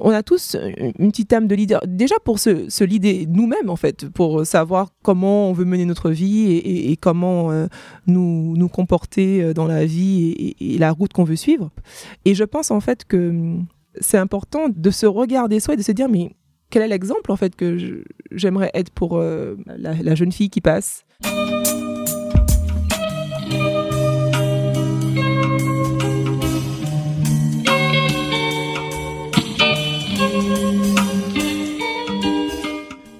on a tous une petite âme de leader. Déjà pour se, se leader nous-mêmes, en fait, pour savoir comment on veut mener notre vie et, comment euh, nous, nous comporter euh, dans la vie et, la route qu'on veut suivre. Et je pense, en fait, que hum, c'est important de se regarder soi et de se dire, mais quel est l'exemple, en fait, que j'aimerais être pour euh, la jeune fille qui passe?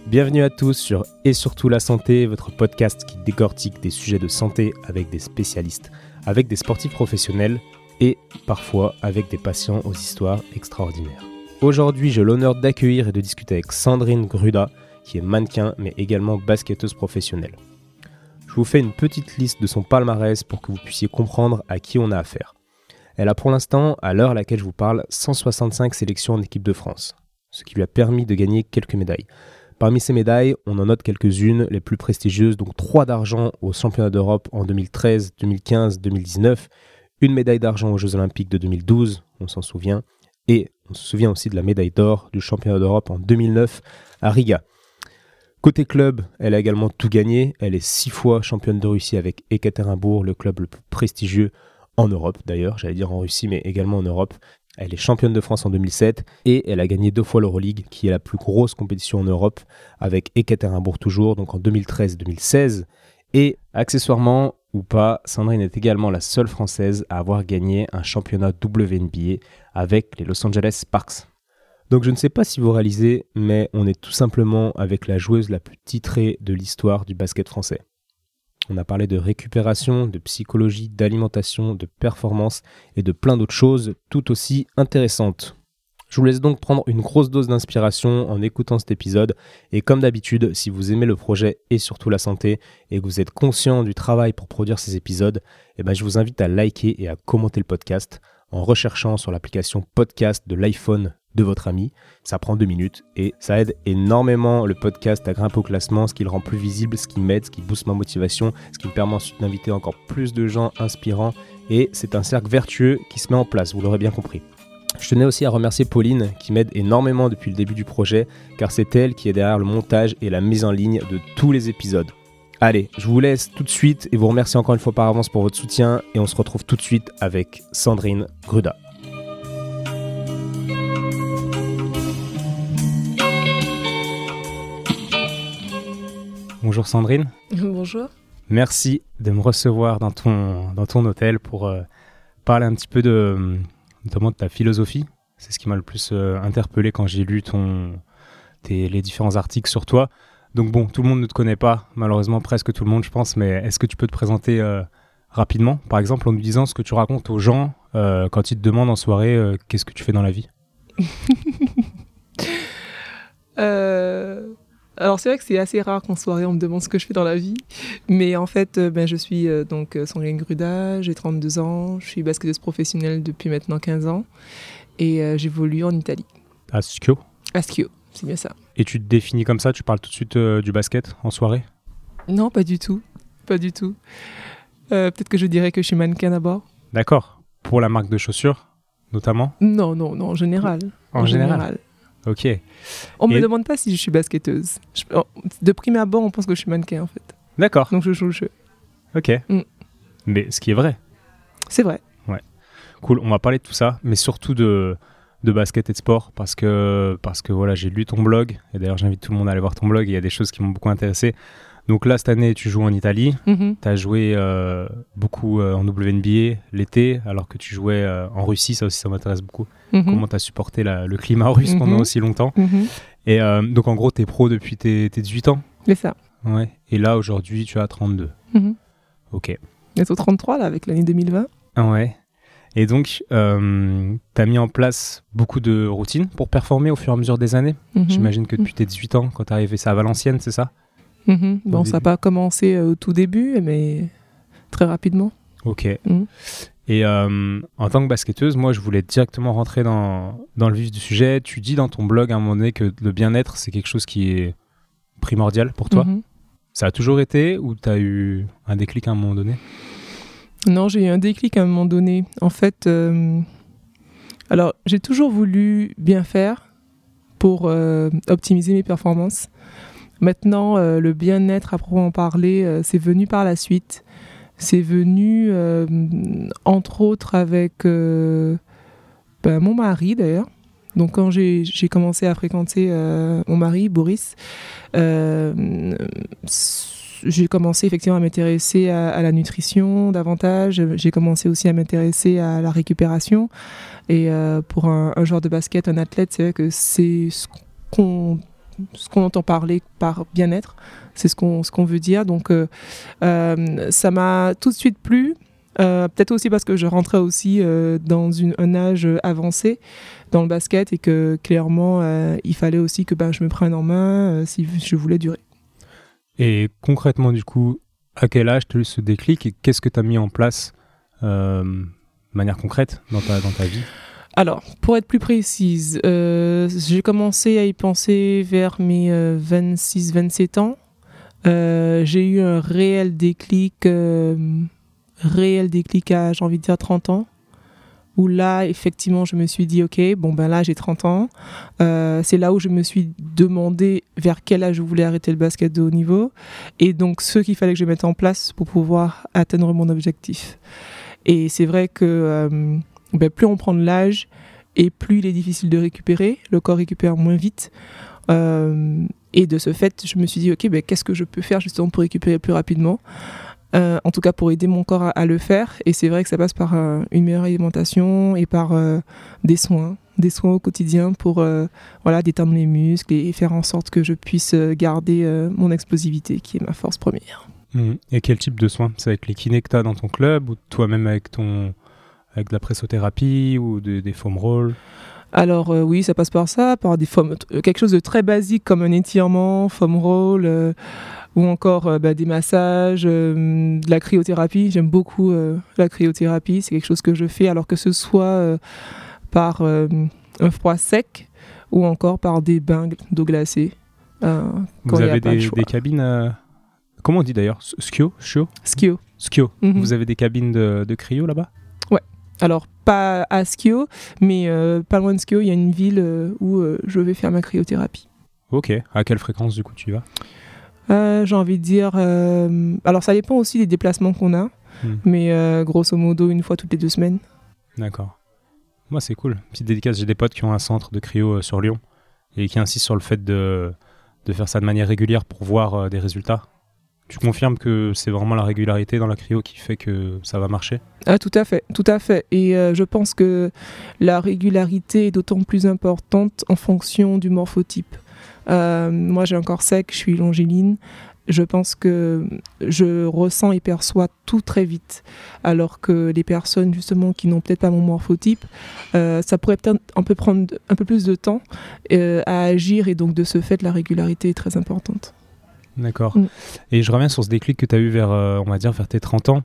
Bienvenue à tous sur Et surtout la santé, votre podcast qui décortique des sujets de santé avec des spécialistes, avec des sportifs professionnels et parfois avec des patients aux histoires extraordinaires. Aujourd'hui, j'ai l'honneur d'accueillir et de discuter avec Sandrine Gruda, qui est mannequin mais également basketteuse professionnelle. Je vous fais une petite liste de son palmarès pour que vous puissiez comprendre à qui on a affaire. Elle a pour l'instant, à l'heure à laquelle je vous parle, 165 sélections en équipe de France, ce qui lui a permis de gagner quelques médailles. Parmi ces médailles, on en note quelques-unes, les plus prestigieuses, donc 3 d'argent aux championnats d'Europe en 2013, 2015, 2019, une médaille d'argent aux Jeux Olympiques de 2012, on s'en souvient, et on se souvient aussi de la médaille d'or du championnat d'Europe en 2009 à Riga. Côté club, elle a également tout gagné. Elle est six fois championne de Russie avec Ekaterinbourg, le club le plus prestigieux en Europe d'ailleurs, j'allais dire en Russie, mais également en Europe. Elle est championne de France en 2007 et elle a gagné deux fois l'Euroleague, qui est la plus grosse compétition en Europe, avec Ekaterinbourg toujours, donc en 2013-2016. Et accessoirement ou pas, Sandrine est également la seule Française à avoir gagné un championnat WNBA avec les Los Angeles Sparks. Donc je ne sais pas si vous réalisez, mais on est tout simplement avec la joueuse la plus titrée de l'histoire du basket français. On a parlé de récupération, de psychologie, d'alimentation, de performance et de plein d'autres choses tout aussi intéressantes. Je vous laisse donc prendre une grosse dose d'inspiration en écoutant cet épisode et comme d'habitude, si vous aimez le projet et surtout la santé et que vous êtes conscient du travail pour produire ces épisodes, eh ben je vous invite à liker et à commenter le podcast en recherchant sur l'application podcast de l'iPhone de votre ami. Ça prend deux minutes et ça aide énormément le podcast à grimper au classement, ce qui le rend plus visible, ce qui m'aide, ce qui booste ma motivation, ce qui me permet ensuite d'inviter encore plus de gens inspirants. Et c'est un cercle vertueux qui se met en place, vous l'aurez bien compris. Je tenais aussi à remercier Pauline qui m'aide énormément depuis le début du projet, car c'est elle qui est derrière le montage et la mise en ligne de tous les épisodes. Allez, je vous laisse tout de suite et vous remercie encore une fois par avance pour votre soutien et on se retrouve tout de suite avec Sandrine Gruda. Bonjour Sandrine. Bonjour. Merci de me recevoir dans ton, dans ton hôtel pour euh, parler un petit peu de, notamment de ta philosophie. C'est ce qui m'a le plus euh, interpellé quand j'ai lu ton, les différents articles sur toi. Donc bon, tout le monde ne te connaît pas, malheureusement presque tout le monde je pense, mais est-ce que tu peux te présenter euh, rapidement, par exemple en nous disant ce que tu racontes aux gens quand ils te demandent en soirée qu'est-ce que tu fais dans la vie? Alors c'est vrai que c'est assez rare qu'en soirée on me demande ce que je fais dans la vie, mais en fait euh, ben, je suis euh, donc euh, Sandrine Gruda, j'ai 32 ans, je suis basketteuse professionnelle depuis maintenant 15 ans et j'évolue en Italie. À Schio À Schio, c'est bien ça. Et tu te définis comme ça, tu parles tout de suite du basket en soirée? Non, pas du tout, pas du tout. Peut-être que je dirais que je suis mannequin d'abord. D'accord. Pour la marque de chaussures notamment? Non, non, non, en général. En, général. Ok. On me demande pas si je suis basketteuse. Oh, de prime abord, on pense que je suis mannequin en fait. D'accord. Donc je joue le jeu. Ok. Mm. Mais ce qui est vrai. C'est vrai. Ouais. Cool. On va parler de tout ça, mais surtout de, de basket et de sport parce que, parce que voilà, j'ai lu ton blog et d'ailleurs j'invite tout le monde à aller voir ton blog. Il y a des choses qui m'ont beaucoup intéressé. Donc là, cette année, tu joues en Italie. Mm-hmm. Tu as joué euh, beaucoup euh, en WNBA l'été, alors que tu jouais euh, en Russie. Ça aussi, ça m'intéresse beaucoup. Mm-hmm. Comment tu as supporté le climat russe mm-hmm. pendant aussi longtemps. Et donc, en gros, tu es pro depuis tes, 18 ans C'est ça. Ouais. Et là, aujourd'hui, tu as 32. Ok. Bientôt 33, là, avec l'année 2020. Ah ouais. Et donc, tu as mis en place beaucoup de routines pour performer au fur et à mesure des années. J'imagine que depuis tes 18 ans, quand tu arrivé, ça à Valenciennes, c'est ça? Mhm. Bon, ça n'a pas commencé euh, au tout début, mais très rapidement. Ok. Mhm. Et euh, en tant que basketteuse, moi, je voulais directement rentrer dans, dans, le vif du sujet. Tu dis dans ton blog à un moment donné que le bien-être, c'est quelque chose qui est primordial pour toi. Mhm. Ça a toujours été ou tu as eu un déclic à un moment donné? Non, j'ai eu un déclic à un moment donné. En fait, euh, alors j'ai toujours voulu bien faire, pour optimiser mes performances. Maintenant, le bien-être à proprement parler, c'est venu par la suite. C'est venu, entre autres, avec ben, mon mari d'ailleurs. Donc quand j'ai commencé à fréquenter mon mari, Boris, j'ai commencé effectivement à m'intéresser à, la nutrition davantage. J'ai commencé aussi à m'intéresser à la récupération. Et euh, pour un, joueur de basket, un athlète, c'est vrai que c'est ce qu'on ce qu'on entend parler par bien-être, c'est ce qu'on ce qu'on veut dire. Donc euh, euh, ça m'a tout de suite plu. Peut-être aussi parce que je rentrais aussi dans un âge avancé dans le basket et que clairement il fallait aussi que ben, je me prenne en main si je voulais durer. Et concrètement, du coup, à quel âge tu as eu ce déclic et qu'est-ce que tu as mis en place euh, de manière concrète dans ta, dans ta vie? Alors, pour être plus précise, euh, j'ai commencé à y penser vers mes 26-27 euh, ans. j'ai eu un réel déclic, réel déclic à, j'ai envie de dire, 30 ans où là, effectivement, je me suis dit, OK, bon, ben là, j'ai 30 ans. Euh, c'est là où je me suis demandé vers quel âge je voulais arrêter le basket de haut niveau. Et donc, ce qu'il fallait que je mette en place pour pouvoir atteindre mon objectif. Et c'est vrai que euh, ben, plus on prend de l'âge, et plus il est difficile de récupérer. Le corps récupère moins vite. Euh, et de ce fait, je me suis dit, OK, ben, qu'est-ce que je peux faire justement pour récupérer plus rapidement? Euh, en tout cas pour aider mon corps à, le faire. Et c'est vrai que ça passe par une meilleure alimentation et par euh, des soins, des soins au quotidien pour voilà, détendre les muscles et, faire en sorte que je puisse garder mon explosivité qui est ma force première. Mmh. Et quel type de soins? C'est avec les kinés que tu as dans ton club ou toi-même avec, ton, avec de la pressothérapie ou des foam rolls? Alors oui, ça passe par ça, par des foam, quelque chose de très basique comme un étirement, foam roll, ou encore euh, bah, des massages, euh, de la cryothérapie. J'aime beaucoup euh, la cryothérapie, c'est quelque chose que je fais alors que ce soit par un froid sec ou encore par des bains d'eau glacée. Vous avez des, cabines Comment on dit d'ailleurs? Skio Skio Skio. Mhm. Vous avez des cabines de, de cryo là-bas? Alors, pas à Skio, mais pas loin de Skio, il y a une ville où je vais faire ma cryothérapie. Ok. À quelle fréquence, du coup, tu y vas? Euh, j'ai envie de dire. Euh, alors, ça dépend aussi des déplacements qu'on a, hmm. mais euh, grosso modo, une fois toutes les deux semaines. D'accord. Moi, c'est cool. Petite dédicace, j'ai des potes qui ont un centre de cryo sur Lyon et qui insistent sur le fait de, de faire ça de manière régulière pour voir des résultats. Tu confirmes que c'est vraiment la régularité dans la cryo qui fait que ça va marcher? Ah, Tout à fait, tout à fait. Et je pense que la régularité est d'autant plus importante en fonction du morphotype. Euh, moi, j'ai un corps sec, je suis longiligne. Je pense que je ressens et perçois tout très vite. Alors que les personnes, justement, qui n'ont peut-être pas mon morphotype, euh, ça pourrait peut-être un peu prendre un peu plus de temps euh, à agir. Et donc, de ce fait, la régularité est très importante. D'accord. Mm. Et je reviens sur ce déclic que tu as eu vers, on va dire, vers tes 30 ans.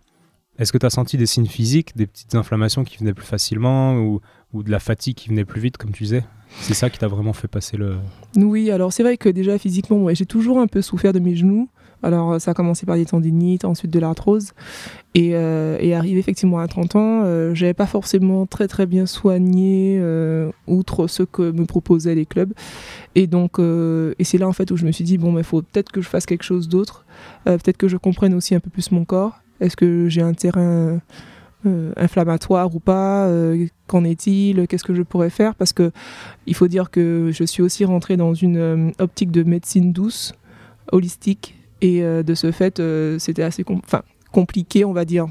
Est-ce que tu as senti des signes physiques, des petites inflammations qui venaient plus facilement ou, ou de la fatigue qui venait plus vite, comme tu disais? C'est ça qui t'a vraiment fait passer le. Oui, alors c'est vrai que déjà physiquement, j'ai toujours un peu souffert de mes genoux. Alors ça a commencé par des tendinites, ensuite de l'arthrose. Et, euh, arrivé effectivement à 30 ans, euh, j'avais pas forcément très très bien soigné, euh, outre ce que me proposaient les clubs. Et donc, euh, et c'est là en fait où je me suis dit, bon, il faut peut-être que je fasse quelque chose d'autre. peut-être que je comprenne aussi un peu plus mon corps. Est-ce que j'ai un terrain euh, inflammatoire ou pas? Euh, Qu'en est-il? Qu'est-ce que je pourrais faire? Parce que il faut dire que je suis aussi rentrée dans une euh, optique de médecine douce, holistique, et de ce fait, c'était assez compliqué, on va dire,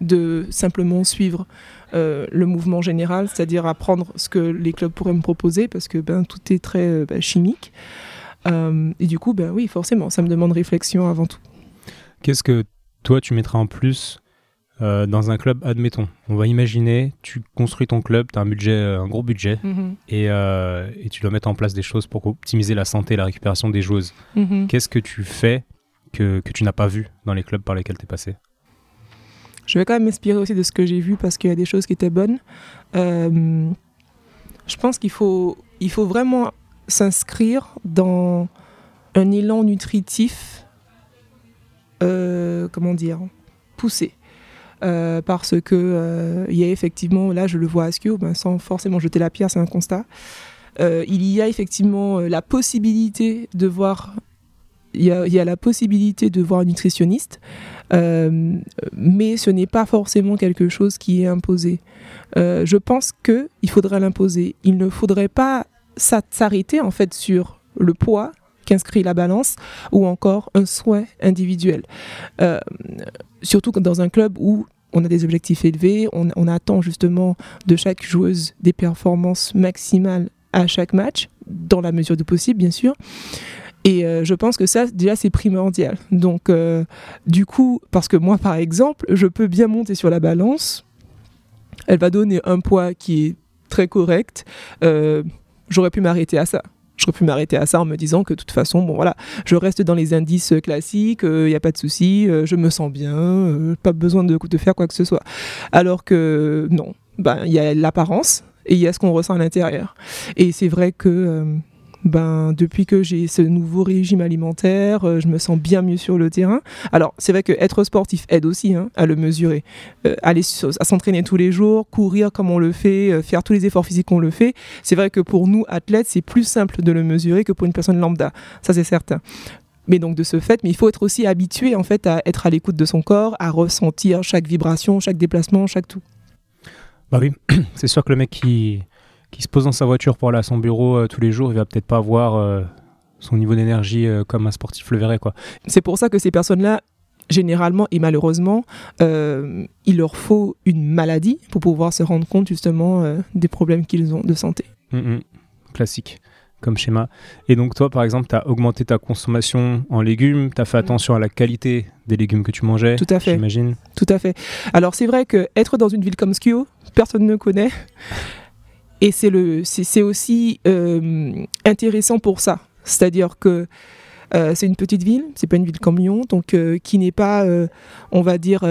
de simplement suivre le mouvement général, c'est-à-dire apprendre ce que les clubs pourraient me proposer, parce que ben, tout est très ben, chimique. et du coup, ben oui, forcément, ça me demande réflexion avant tout. Qu'est-ce que toi, tu mettras en plus euh, dans un club, admettons, on va imaginer, tu construis ton club, tu as un budget, euh, un gros budget, mhm. euh, et, tu dois mettre en place des choses pour optimiser la santé et la récupération des joueuses. Mhm. Qu'est-ce que tu fais que, tu n'as pas vu dans les clubs par lesquels tu es passé Je vais quand même m'inspirer aussi de ce que j'ai vu parce qu'il y a des choses qui étaient bonnes. je pense qu'il faut, il faut vraiment s'inscrire dans un élan nutritif, comment dire, poussé. Euh, parce que euh, il y a effectivement, là je le vois à Skio, ben, sans forcément jeter la pierre, c'est un constat. il y a effectivement la possibilité de voir il y, a, la possibilité de voir un nutritionniste, mais ce n'est pas forcément quelque chose qui est imposé. je pense qu'il faudrait l'imposer. Il ne faudrait pas s'arrêter en fait sur le poids qu'inscrit la balance ou encore un souhait individuel. Euh, surtout dans un club où on a des objectifs élevés, on, attend justement de chaque joueuse des performances maximales à chaque match, dans la mesure du possible bien sûr. Et euh, je pense que ça, déjà, c'est primordial. Donc, euh, du coup, parce que moi, par exemple, je peux bien monter sur la balance. Elle va donner un poids qui est très correct. J'aurais pu m'arrêter à ça j'aurais pu m'arrêter à ça en me disant que de toute façon, bon voilà, je reste dans les indices classiques, il euh, n'y a pas de souci, euh, je me sens bien, euh, pas besoin de, de, faire quoi que ce soit. Alors que non, ben il y a l'apparence et il y a ce qu'on ressent à l'intérieur. Et c'est vrai que ben, depuis que j'ai ce nouveau régime alimentaire, euh, je me sens bien mieux sur le terrain. Alors, c'est vrai que être sportif aide aussi hein, à le mesurer. Euh, aller à s'entraîner tous les jours, courir comme on le fait, euh, faire tous les efforts physiques qu'on le fait. C'est vrai que pour nous, athlètes, c'est plus simple de le mesurer que pour une personne lambda. Ça, c'est certain. Mais donc de ce fait, mais il faut être aussi habitué en fait à être à l'écoute de son corps, à ressentir chaque vibration, chaque déplacement, chaque tout. Bah oui, c'est sûr que le mec qui qui se pose dans sa voiture pour aller à son bureau euh, tous les jours, il va peut-être pas avoir euh, son niveau d'énergie euh, comme un sportif le verrait. Quoi. C'est pour ça que ces personnes-là, généralement et malheureusement, il leur faut une maladie pour pouvoir se rendre compte justement des problèmes qu'ils ont de santé. Hum, hum. Classique comme schéma. Et donc toi, par exemple, tu as augmenté ta consommation en légumes, tu as fait attention à la qualité des légumes que tu mangeais, Tout à fait. j'imagine Tout à fait. Alors c'est vrai que être dans une ville comme Skio, personne ne connaît. Et c'est le, c'est aussi euh, intéressant pour ça. C'est-à-dire que euh, c'est une petite ville, c'est pas une ville comme Lyon, donc euh, qui n'est pas, on va dire,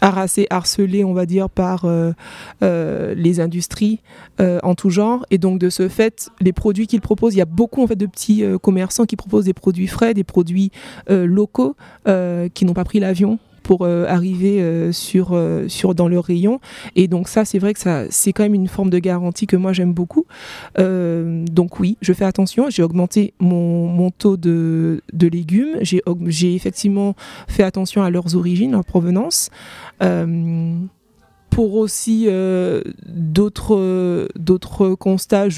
harassée, harcelée, on va dire, par les industries en tout genre. Et donc de ce fait, les produits qu'ils proposent, il y a beaucoup en fait de petits commerçants qui proposent des produits frais, des produits locaux qui n'ont pas pris l'avion pour euh, arriver euh, sur, euh, sur dans le rayon. Et donc ça, c'est vrai que ça, c'est quand même une forme de garantie que moi j'aime beaucoup. donc oui, je fais attention. J'ai augmenté mon, mon, taux de, de légumes. J'ai, j'ai effectivement fait attention à leurs origines, leur provenance pour aussi d'autres d'autres constats,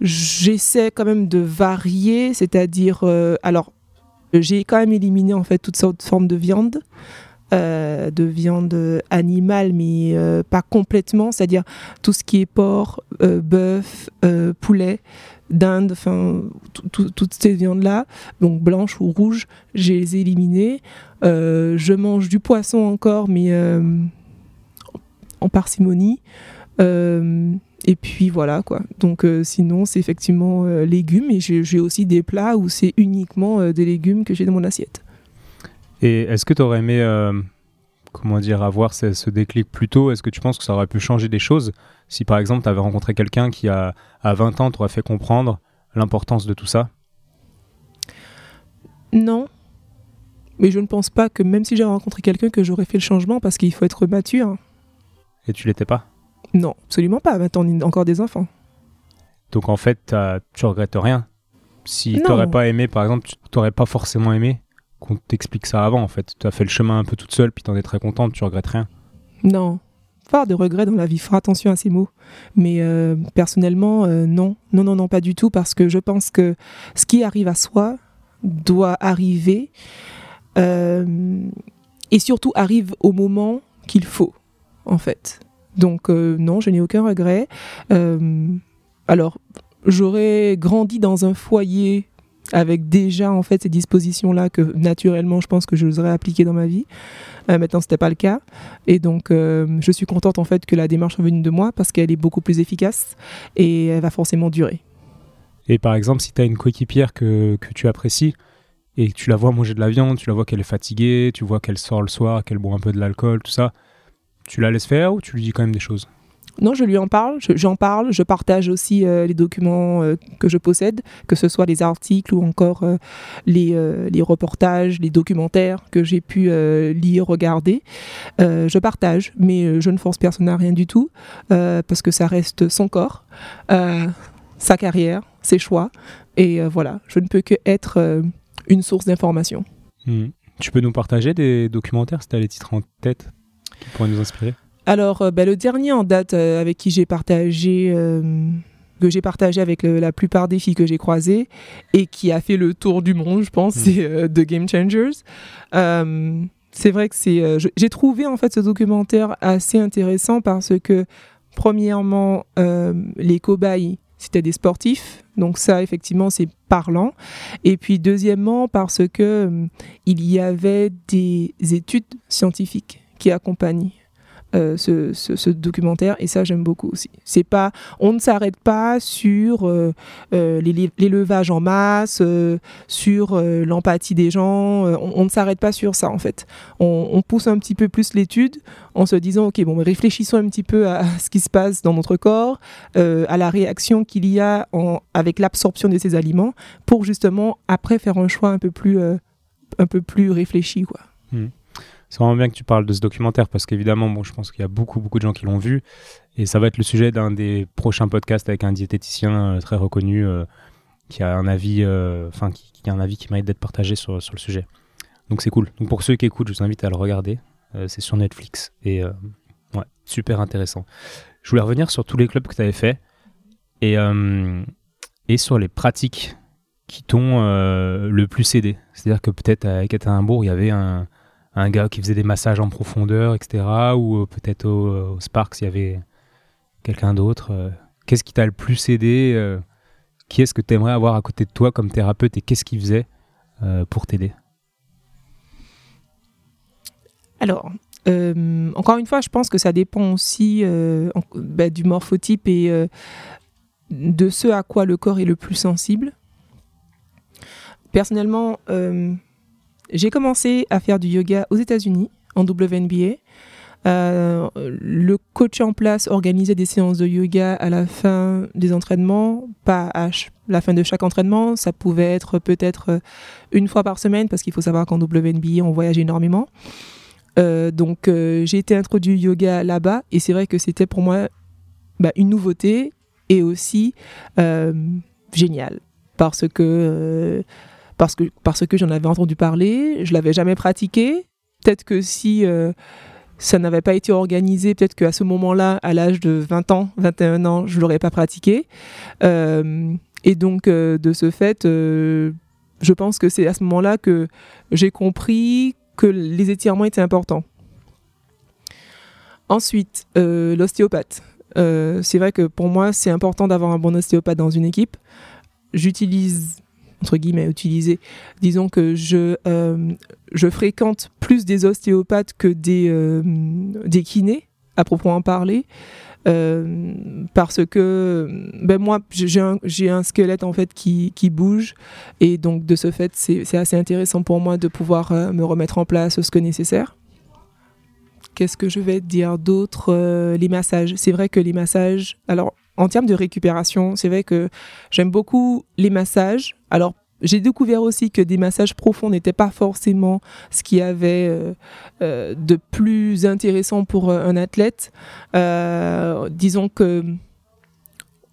j'essaie quand même de varier, c'est-à-dire alors j'ai quand même éliminé en fait toutes sortes de formes de viande. Euh, de viande animale, mais euh, pas complètement, c'est-à-dire tout ce qui est porc, euh, bœuf, poulet, dinde, enfin toutes ces viandes-là, donc blanches ou rouges, j'ai les éliminées. je mange du poisson encore, mais en parcimonie. Et puis voilà quoi. Donc euh, sinon c'est effectivement euh, légumes et j'ai aussi des plats où c'est uniquement euh, des légumes que j'ai dans mon assiette. Et est-ce que tu aurais aimé comment dire avoir ce, déclic plus tôt? Est-ce que tu penses que ça aurait pu changer des choses? Si par exemple tu avais rencontré quelqu'un qui a à 20 ans t'aurait fait comprendre l'importance de tout ça? Non. Mais je ne pense pas que même si j'avais rencontré quelqu'un que j'aurais fait le changement parce qu'il faut être mature. Et tu l'étais pas? Non, absolument pas. Maintenant, on est encore des enfants. Donc en fait, tu regrettes rien. Si tu n'aurais pas aimé, par exemple, tu n'aurais pas forcément aimé qu'on t'explique ça avant, en fait. Tu as fait le chemin un peu toute seule, puis tu en es très contente, tu regrettes rien. Non. Pas de regrets dans la vie, faire attention à ces mots. Mais euh, personnellement, euh, non. Non, non, non, pas du tout, parce que je pense que ce qui arrive à soi doit arriver, euh, et surtout arrive au moment qu'il faut, en fait. Donc euh, non, je n'ai aucun regret. Euh, alors, j'aurais grandi dans un foyer avec déjà en fait ces dispositions là que naturellement je pense que je les appliquer dans ma vie. Euh, maintenant c'était pas le cas et donc je suis contente en fait que la démarche soit venue de moi parce qu'elle est beaucoup plus efficace et elle va forcément durer. Et par exemple si tu as une coéquipière que, que tu apprécies et tu la vois manger de la viande, tu la vois qu'elle est fatiguée, tu vois qu'elle sort le soir, qu'elle boit un peu de l'alcool, tout ça, tu la laisses faire ou tu lui dis quand même des choses? Non, je lui en parle, j'en parle, je partage aussi euh, les documents euh, que je possède, que ce soit les articles ou encore euh, les, les, reportages, les documentaires que j'ai pu lire, regarder. je partage, mais je ne force personne à rien du tout, parce que ça reste son corps sa carrière, ses choix. Et voilà, je ne peux que être une source d'information. Hmm. Tu peux nous partager des documentaires si tu as les titres en tête? Qui pourraient nous inspirer Alors, ben, le dernier en date avec qui j'ai partagé que j'ai partagé avec la plupart des filles que j'ai croisées et qui a fait le tour du monde, je pense, mm. c'est euh, The Game Changers. Euh, c'est vrai que c'est. Euh, j'ai trouvé en fait ce documentaire assez intéressant parce que, premièrement, les cobayes c'était des sportifs, donc ça effectivement c'est parlant. Et puis deuxièmement parce que il y avait des études scientifiques qui accompagnent euh, ce, documentaire et ça j'aime beaucoup aussi. C'est pas, on ne s'arrête pas sur euh, euh, l'élevage en masse, sur l'empathie des gens. On, ne s'arrête pas sur ça en fait. On, pousse un petit peu plus l'étude en se disant ok bon réfléchissons un petit peu à, ce qui se passe dans notre corps, à la réaction qu'il y a en, avec l'absorption de ces aliments pour justement après faire un choix un peu plus un peu plus réfléchi quoi. C'est vraiment bien que tu parles de ce documentaire parce qu'évidemment, bon, je pense qu'il y a beaucoup, beaucoup de gens qui l'ont vu et ça va être le sujet d'un des prochains podcasts avec un diététicien euh, très reconnu euh, qui a un avis, euh, enfin, qui, a un avis qui mérite d'être partagé sur, sur le sujet. Donc c'est cool. Donc pour ceux qui écoutent, je vous invite à le regarder. c'est sur Netflix et ouais, super intéressant. Je voulais revenir sur tous les clubs que tu avais fait et, et sur les pratiques qui t'ont le plus aidé. C'est-à-dire que peut-être à Ekaterinbourg, il y avait un un gars qui faisait des massages en profondeur, etc. Ou euh, peut-être au, Sparks, il y avait quelqu'un d'autre. Euh. Qu'est-ce qui t'a le plus aidé euh, Qui est-ce que tu aimerais avoir à côté de toi comme thérapeute et qu'est-ce qu'il faisait pour t'aider? Alors, encore une fois, je pense que ça dépend aussi bah, du morphotype et de ce à quoi le corps est le plus sensible. Personnellement, j'ai commencé à faire du yoga aux États-Unis, en WNBA. Euh, le coach en place organisait des séances de yoga à la fin des entraînements, pas à la fin de chaque entraînement. Ça pouvait être peut-être euh, une fois par semaine, parce qu'il faut savoir qu'en WNBA, on voyage énormément. Euh, donc, j'ai été introduit au yoga là-bas, et c'est vrai que c'était pour moi bah, une nouveauté et aussi génial, parce que parce que, parce que j'en avais entendu parler, je l'avais jamais pratiqué. Peut-être que si euh, ça n'avait pas été organisé, peut-être qu'à ce moment-là, à l'âge de 20 ans, 21 ans, je l'aurais pas pratiqué. Euh, et donc, euh, de ce fait, je pense que c'est à ce moment-là que j'ai compris que les étirements étaient importants. Ensuite, l'ostéopathe. c'est vrai que pour moi, c'est important d'avoir un bon ostéopathe dans une équipe. J'utilise entre guillemets utilisé. Disons que je, euh, je fréquente plus des ostéopathes que des, euh, des kinés, à proprement parler. Euh, parce que ben moi j'ai un, un, squelette en fait qui, qui, bouge et donc de ce fait c'est assez intéressant pour moi de pouvoir me remettre en place ce que nécessaire. Qu'est-ce que je vais dire d'autre Les massages? C'est vrai que les massages. Alors en termes de récupération, c'est vrai que j'aime beaucoup les massages. Alors, j'ai découvert aussi que des massages profonds n'étaient pas forcément ce qu'il y avait euh, euh, de plus intéressant pour euh, un athlète. disons que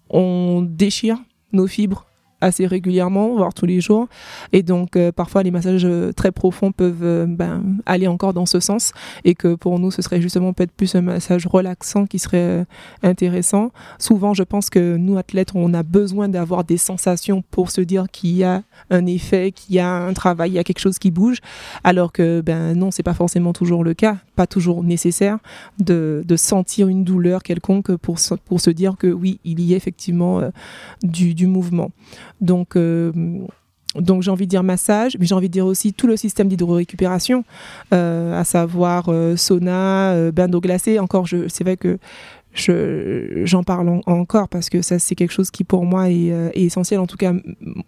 on déchire nos fibres assez régulièrement, voire tous les jours. Et donc, euh, parfois, les massages euh, très profonds peuvent euh, ben, aller encore dans ce sens. Et que pour nous, ce serait justement peut-être plus un massage relaxant qui serait intéressant. Souvent, je pense que nous, athlètes, on a besoin d'avoir des sensations pour se dire qu'il y a un effet, qu'il y a un travail, il y a quelque chose qui bouge. Alors que, ben non, c'est pas forcément toujours le cas, pas toujours nécessaire de, sentir une douleur quelconque pour, pour se dire que oui, il y a effectivement du mouvement. Donc, euh, donc j'ai envie de dire massage, mais j'ai envie de dire aussi tout le système d'hydrorécupération, euh, à savoir euh, sauna, bain d'eau glacée. Encore, c'est vrai que j'en parle encore parce que ça c'est quelque chose qui pour moi est, essentiel, en tout cas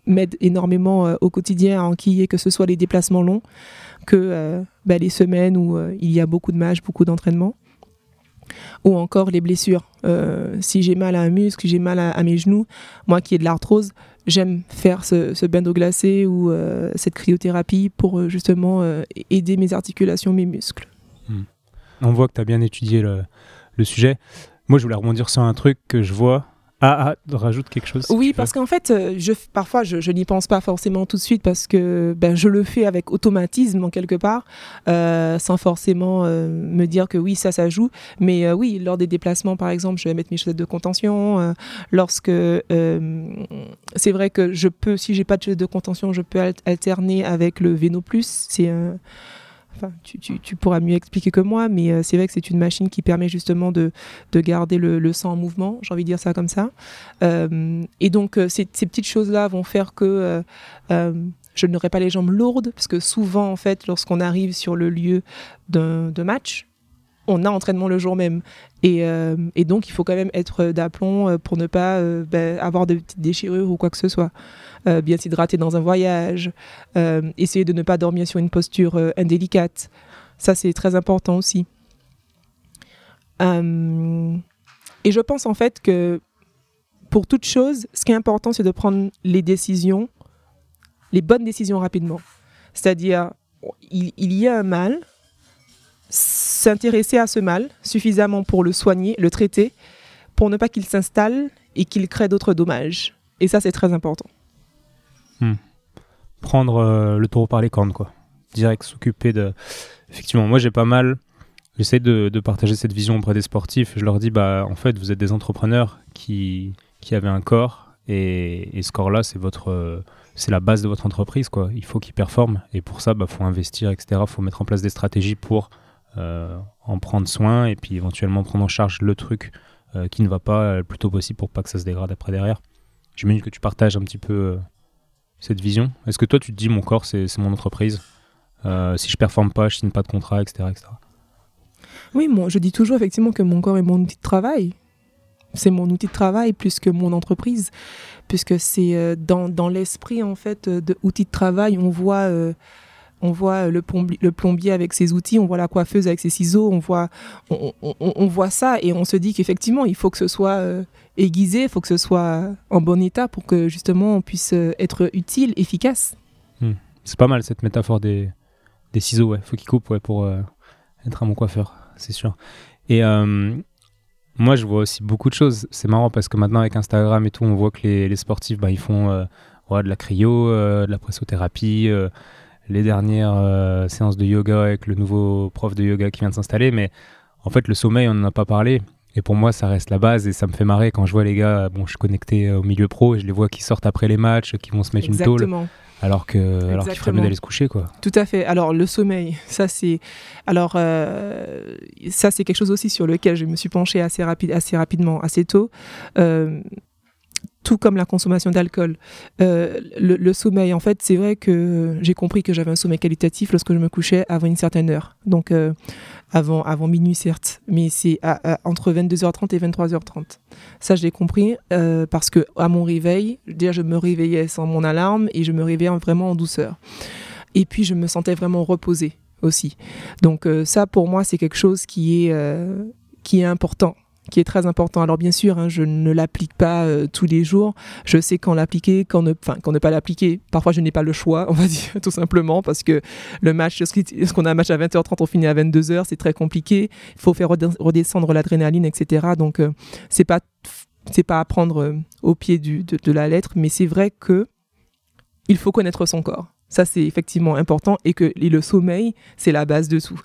m'aide énormément au quotidien à enquiller que ce soit les déplacements longs, que bah, les semaines où il y a beaucoup de matchs, beaucoup d'entraînement ou encore les blessures. si j'ai mal à un muscle, j'ai mal à, mes genoux, moi qui ai de l'arthrose, j'aime faire ce, bain d'eau glacée ou euh, cette cryothérapie pour euh, justement euh, aider mes articulations, mes muscles. Hmm. On voit que tu as bien étudié le, sujet. Moi, je voulais rebondir sur un truc que je vois Ah, ah, rajoute quelque chose. oui, parce qu'en fait, euh, je, parfois, je, n'y pense pas forcément tout de suite parce que ben, je le fais avec automatisme en quelque part, euh, sans forcément euh, me dire que oui, ça, ça joue. Mais oui, lors des déplacements, par exemple, je vais mettre mes chaussettes de contention. lorsque c'est vrai que je peux, si j'ai pas de chaussettes de contention, je peux alterner avec le Veno Plus. C'est tu, pourras mieux expliquer que moi, mais euh, c'est vrai que c'est une machine qui permet justement de, garder le, sang en mouvement, j'ai envie de dire ça comme ça. Euh, et donc, euh, ces, petites choses-là vont faire que je n'aurai pas les jambes lourdes, parce que souvent, en fait, lorsqu'on arrive sur le lieu de match, on a entraînement le jour même. Et, donc, il faut quand même être d'aplomb pour ne pas ben, avoir de petites déchirures ou quoi que ce soit. Euh, bien s'hydrater dans un voyage, euh, essayer de ne pas dormir sur une posture euh, indélicate. Ça, c'est très important aussi. et je pense en fait que pour toute chose, ce qui est important, c'est de prendre les décisions, les bonnes décisions rapidement. C'est-à-dire, il, y a un mal, s'intéresser à ce mal suffisamment pour le soigner, le traiter, pour ne pas qu'il s'installe et qu'il crée d'autres dommages. Et ça, c'est très important. Hmm. Prendre euh, le taureau par les cornes, quoi. Direct, s'occuper de. Effectivement, moi j'ai pas mal. J'essaie de, partager cette vision auprès des sportifs. Je leur dis, bah, en fait, vous êtes des entrepreneurs qui, qui avaient un corps et, ce corps-là, c'est votre, euh, c'est la base de votre entreprise, quoi. Il faut qu'il performe et pour ça, bah, faut investir, etc. Faut mettre en place des stratégies pour en prendre soin et puis éventuellement prendre en charge le truc qui ne va pas le plus tôt possible pour pas que ça se dégrade après derrière. J'imagine que tu partages un petit peu cette vision Est-ce que toi, tu te dis, mon corps, c'est mon entreprise euh, Si je performe pas, je signe pas de contrat, etc. Oui, moi, je dis toujours effectivement que mon corps est mon outil de travail. C'est mon outil de travail plus que mon entreprise, puisque c'est euh, dans, dans l'esprit en fait de de travail, on voit euh, on voit le, plombier, le plombier avec ses outils, on voit la coiffeuse avec ses ciseaux, on voit, on, voit ça et on se dit qu'effectivement, il faut que ce soit euh, aiguisé, il faut que ce soit en bon état pour que justement on puisse euh, être utile, efficace. Hmm. C'est pas mal cette métaphore des, des ciseaux, ouais. faut qu'ils coupent ouais, pour euh, être un bon coiffeur, c'est sûr. Et moi, je vois aussi beaucoup de choses. C'est marrant parce que maintenant, avec Instagram et tout, on voit que les, les sportifs, bah, ils font ouais, de la cryo, de la pressothérapie les dernières euh, séances de yoga avec le nouveau prof de yoga qui vient de s'installer, mais en fait le sommeil on n'en a pas parlé. Et pour moi, ça reste la base et ça me fait marrer quand je vois les gars. Bon, je suis connecté au milieu pro et je les vois qui sortent après les matchs, qui vont se mettre une tôle, alors que alors qu'il ferait mieux d'aller se coucher, quoi. Tout à fait. Alors le sommeil, ça c'est alors euh, ça c'est quelque chose aussi sur lequel je me suis penché assez rapide, assez rapidement, assez tôt. Euh, tout comme la consommation d'alcool. Euh, le, sommeil, en fait, c'est vrai que j'ai compris que j'avais un sommeil qualitatif lorsque je me couchais avant une certaine heure. Donc, euh, avant, avant minuit, certes, mais c'est entre 22h30 et 23h30. Ça, je l'ai compris euh, parce que à mon réveil, déjà, je me réveillais sans mon alarme et je me réveillais vraiment en douceur. Et puis, je me sentais vraiment reposée aussi. Donc, ça, pour moi, c'est quelque chose qui est, qui est important qui est très important. Alors bien sûr, hein, je ne l'applique pas euh, tous les jours. Je sais quand l'appliquer, quand ne, pas l'appliquer. Parfois, je n'ai pas le choix, on va dire, tout simplement, parce que le match, qu'on a un match à 20h30, on finit à 22h, c'est très compliqué. Il faut faire redescendre l'adrénaline, etc. Donc, euh, c'est pas pas à prendre euh, au pied de la lettre, mais c'est vrai que il faut connaître son corps. Ça, c'est effectivement important et que le sommeil, c'est la base de tout.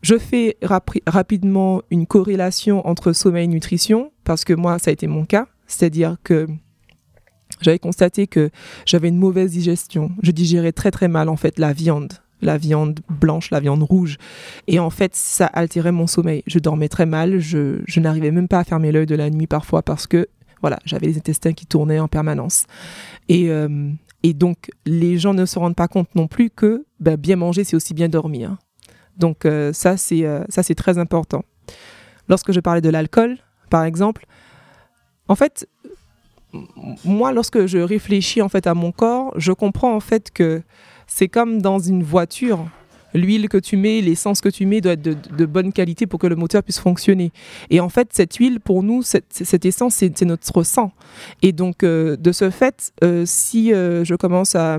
Je fais rapidement une corrélation entre sommeil et nutrition, parce que moi, ça a été mon cas. C'est-à-dire que j'avais constaté que j'avais une mauvaise digestion. Je digérais très très mal, en fait, la viande. La viande blanche, la viande rouge. Et en fait, ça altérait mon sommeil. Je dormais très mal. Je, n'arrivais même pas à fermer l'œil de la nuit parfois parce que, voilà, j'avais les intestins qui tournaient en permanence. Et, euh, et donc, les gens ne se rendent pas compte non plus que ben, bien manger, c'est aussi bien dormir. Donc euh, ça, c'est euh, ça c'est très important. Lorsque je parlais de l'alcool, par exemple, en fait, moi, lorsque je réfléchis en fait à mon corps, je comprends en fait que c'est comme dans une voiture. L'huile que tu mets, l'essence que tu mais doit être de, bonne qualité pour que le moteur puisse fonctionner. Et en fait, cette huile, pour nous, cette, essence, c'est notre sang. Et donc, euh, de ce fait, si je commence à,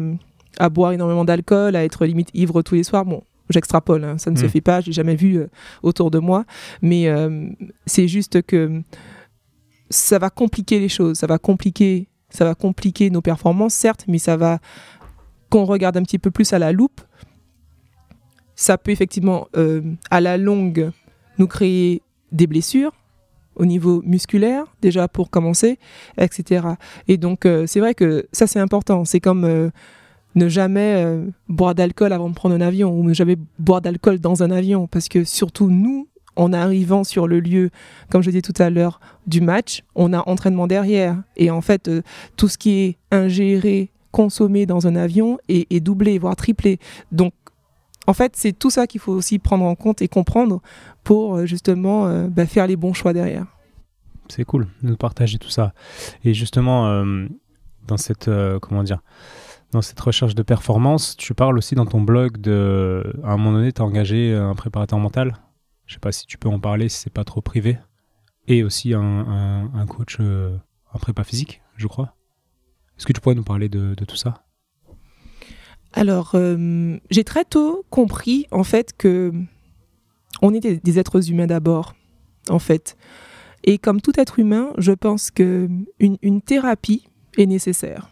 à boire énormément d'alcool, à être limite ivre tous les soirs, bon, j'extrapole, hein, ça ne se mm. fait pas, j'ai jamais vu euh, autour de moi, mais euh, c'est juste que ça va compliquer les choses, ça va compliquer, ça va compliquer nos performances, certes, mais ça va, qu'on regarde un petit peu plus à la loupe, ça peut effectivement, euh, à la longue, nous créer des blessures au niveau musculaire, déjà pour commencer, etc. Et donc, c'est vrai que ça, c'est important. C'est comme ne jamais boire d'alcool avant de prendre un avion ou ne jamais boire d'alcool dans un avion, parce que surtout nous, en arrivant sur le lieu, comme je disais tout à l'heure, du match, on a entraînement derrière. Et en fait, euh, tout ce qui est ingéré, consommé dans un avion est, doublé, voire triplé. Donc, en fait, c'est tout ça qu'il faut aussi prendre en compte et comprendre pour euh, justement euh, bah, faire les bons choix derrière. C'est cool de partager tout ça. Et justement, dans cette comment dire, dans cette recherche de performance, tu parles aussi dans ton blog de, à un moment donné, tu as engagé un préparateur mental je sais pas si tu peux en parler, si c'est pas trop privé. Et aussi un, coach, euh, un prépa physique, je crois. Est-ce que tu pourrais nous parler de, tout ça? Alors, euh, j'ai très tôt compris, en fait, que on est des, êtres humains d'abord, en fait. Et comme tout être humain, je pense que une thérapie est nécessaire.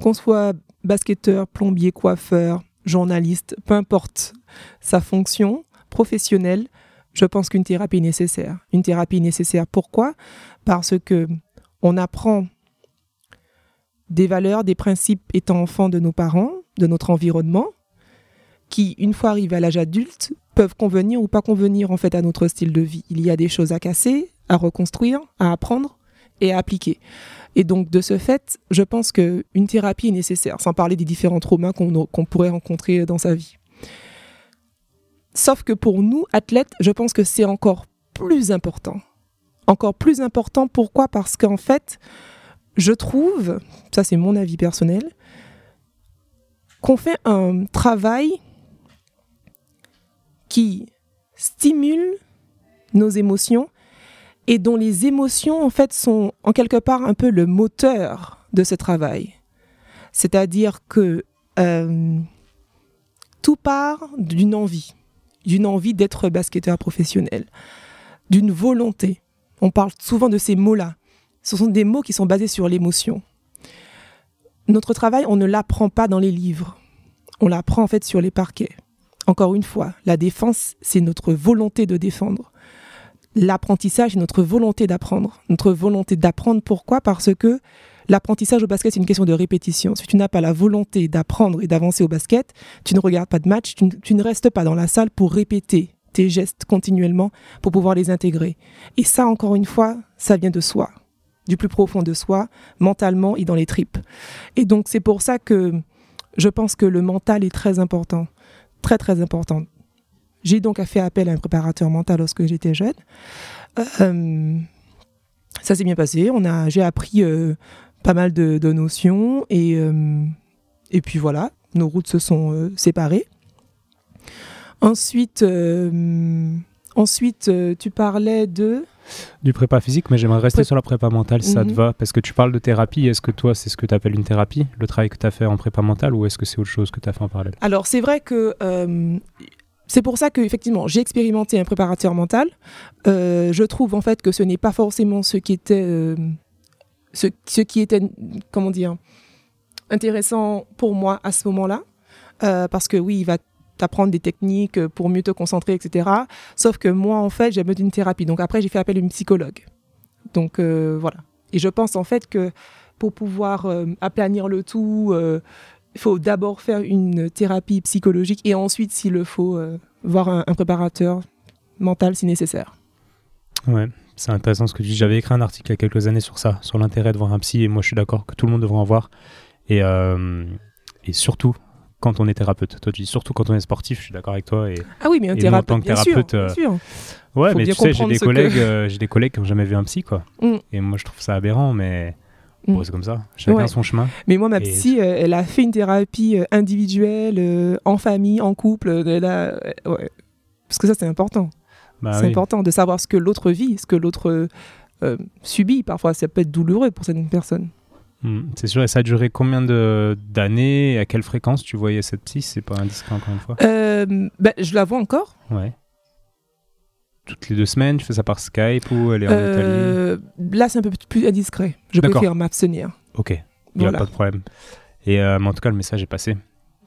Qu'on soit basketteur, plombier, coiffeur, journaliste, peu importe sa fonction, professionnel, je pense qu'une thérapie est nécessaire. Une thérapie est nécessaire. Pourquoi? Parce que on apprend des valeurs, des principes étant enfant de nos parents, de notre environnement, qui, une fois arrivés à l'âge adulte, peuvent convenir ou pas convenir en fait à notre style de vie. Il y a des choses à casser, à reconstruire, à apprendre et. Et donc, de ce fait, je pense qu'une thérapie est nécessaire, sans parler des différents traumas qu'on pourrait rencontrer dans sa vie. Sauf que pour nous, athlètes, je pense que c'est encore plus important. Encore plus important, pourquoi? Parce qu'en fait, je trouve, ça c'est mon avis personnel, qu'on fait un travail qui stimule nos émotions et dont les émotions en fait sont en quelque part un peu le moteur de ce travail. C'est-à-dire que euh, tout part d'une envie d'une envie d'être basketteur professionnel, d'une volonté. On parle souvent de ces mots-là. Ce sont des mots qui sont basés sur l'émotion. Notre travail, on ne l'apprend pas dans les livres. On l'apprend en fait sur les parquets. Encore une fois, la défense, c'est notre volonté de défendre. L'apprentissage, c'est notre volonté d'apprendre. Notre volonté d'apprendre, pourquoi? Parce que L'apprentissage au basket, c'est une question de répétition. Si tu n'as pas la volonté d'apprendre et d'avancer au basket, tu ne regardes pas de match, tu, ne restes pas dans la salle pour répéter tes gestes continuellement pour pouvoir les intégrer. Et ça, encore une fois, ça vient de soi, du plus profond de soi, mentalement et dans les tripes. Et donc, c'est pour ça que je pense que le mental est très important, très très important. J'ai donc fait appel à un préparateur mental lorsque j'étais jeune. Euh, ça s'est bien passé. On a, j'ai appris euh, pas mal de, notions. Et, euh, et puis voilà, nos routes se sont séparées. Ensuite, ensuite tu parlais de... Du prépa physique, mais j'aimerais rester sur la prépa mentale si ça te mhm. va, parce que tu parles de thérapie. Est-ce que toi, c'est ce que tu appelles une thérapie, le travail que tu as fait en prépa mentale, ou est-ce que c'est autre chose que tu as fait en parallèle? Alors, c'est vrai que c'est pour ça que effectivement j'ai expérimenté un préparateur mental. je trouve en fait que ce n'est pas forcément ce qui était ce, qui était, comment dire, intéressant pour moi à ce moment-là. Euh, parce que oui, il va t'apprendre des techniques pour mieux te concentrer, etc. Sauf que moi, en fait, j'ai besoin d'une thérapie. Donc après, j'ai fait appel à une psychologue. Donc euh, voilà. Et je pense en fait que pour pouvoir euh, aplanir le tout, il faut d'abord faire une thérapie psychologique et ensuite, s'il le faut, voir un, un, préparateur mental si nécessaire. Ouais, c'est intéressant ce que tu dis. J'avais écrit un article il y a quelques années sur ça, sur l'intérêt de voir un psy, et moi je suis d'accord que tout le monde devrait en voir. Et, euh, et surtout quand on est thérapeute. Toi tu dis surtout quand on est sportif, je suis d'accord avec toi. Et, ah oui, mais un thérapeute, tant que thérapeute, bien sûr, euh, Ouais, mais tu sais, j'ai des, collègues, euh, j'ai des collègues qui n'ont jamais vu un psy, quoi. Mm. Et moi je trouve ça aberrant, mais. Mm. Bon, c'est comme ça, chacun son chemin. Mais moi, ma psy, elle a fait une thérapie individuelle, en famille, en couple. Parce que ça, c'est important. Bah c'est important de savoir ce que l'autre vit, ce que l'autre euh, subit. Parfois, ça peut être douloureux pour certaines personnes. Hmm, c'est sûr, et ça a duré combien d'années? À quelle fréquence tu voyais cette psy? C'est pas indiscret encore une fois euh, bah, Je la vois encore. Ouais. Toutes les deux semaines Tu fais ça par Skype ou elle est en euh, Italie Là, c'est un peu plus indiscret. Je préfère m'abstenir. Ok, il n'y a pas de problème. Et euh, en tout cas, le message est passé.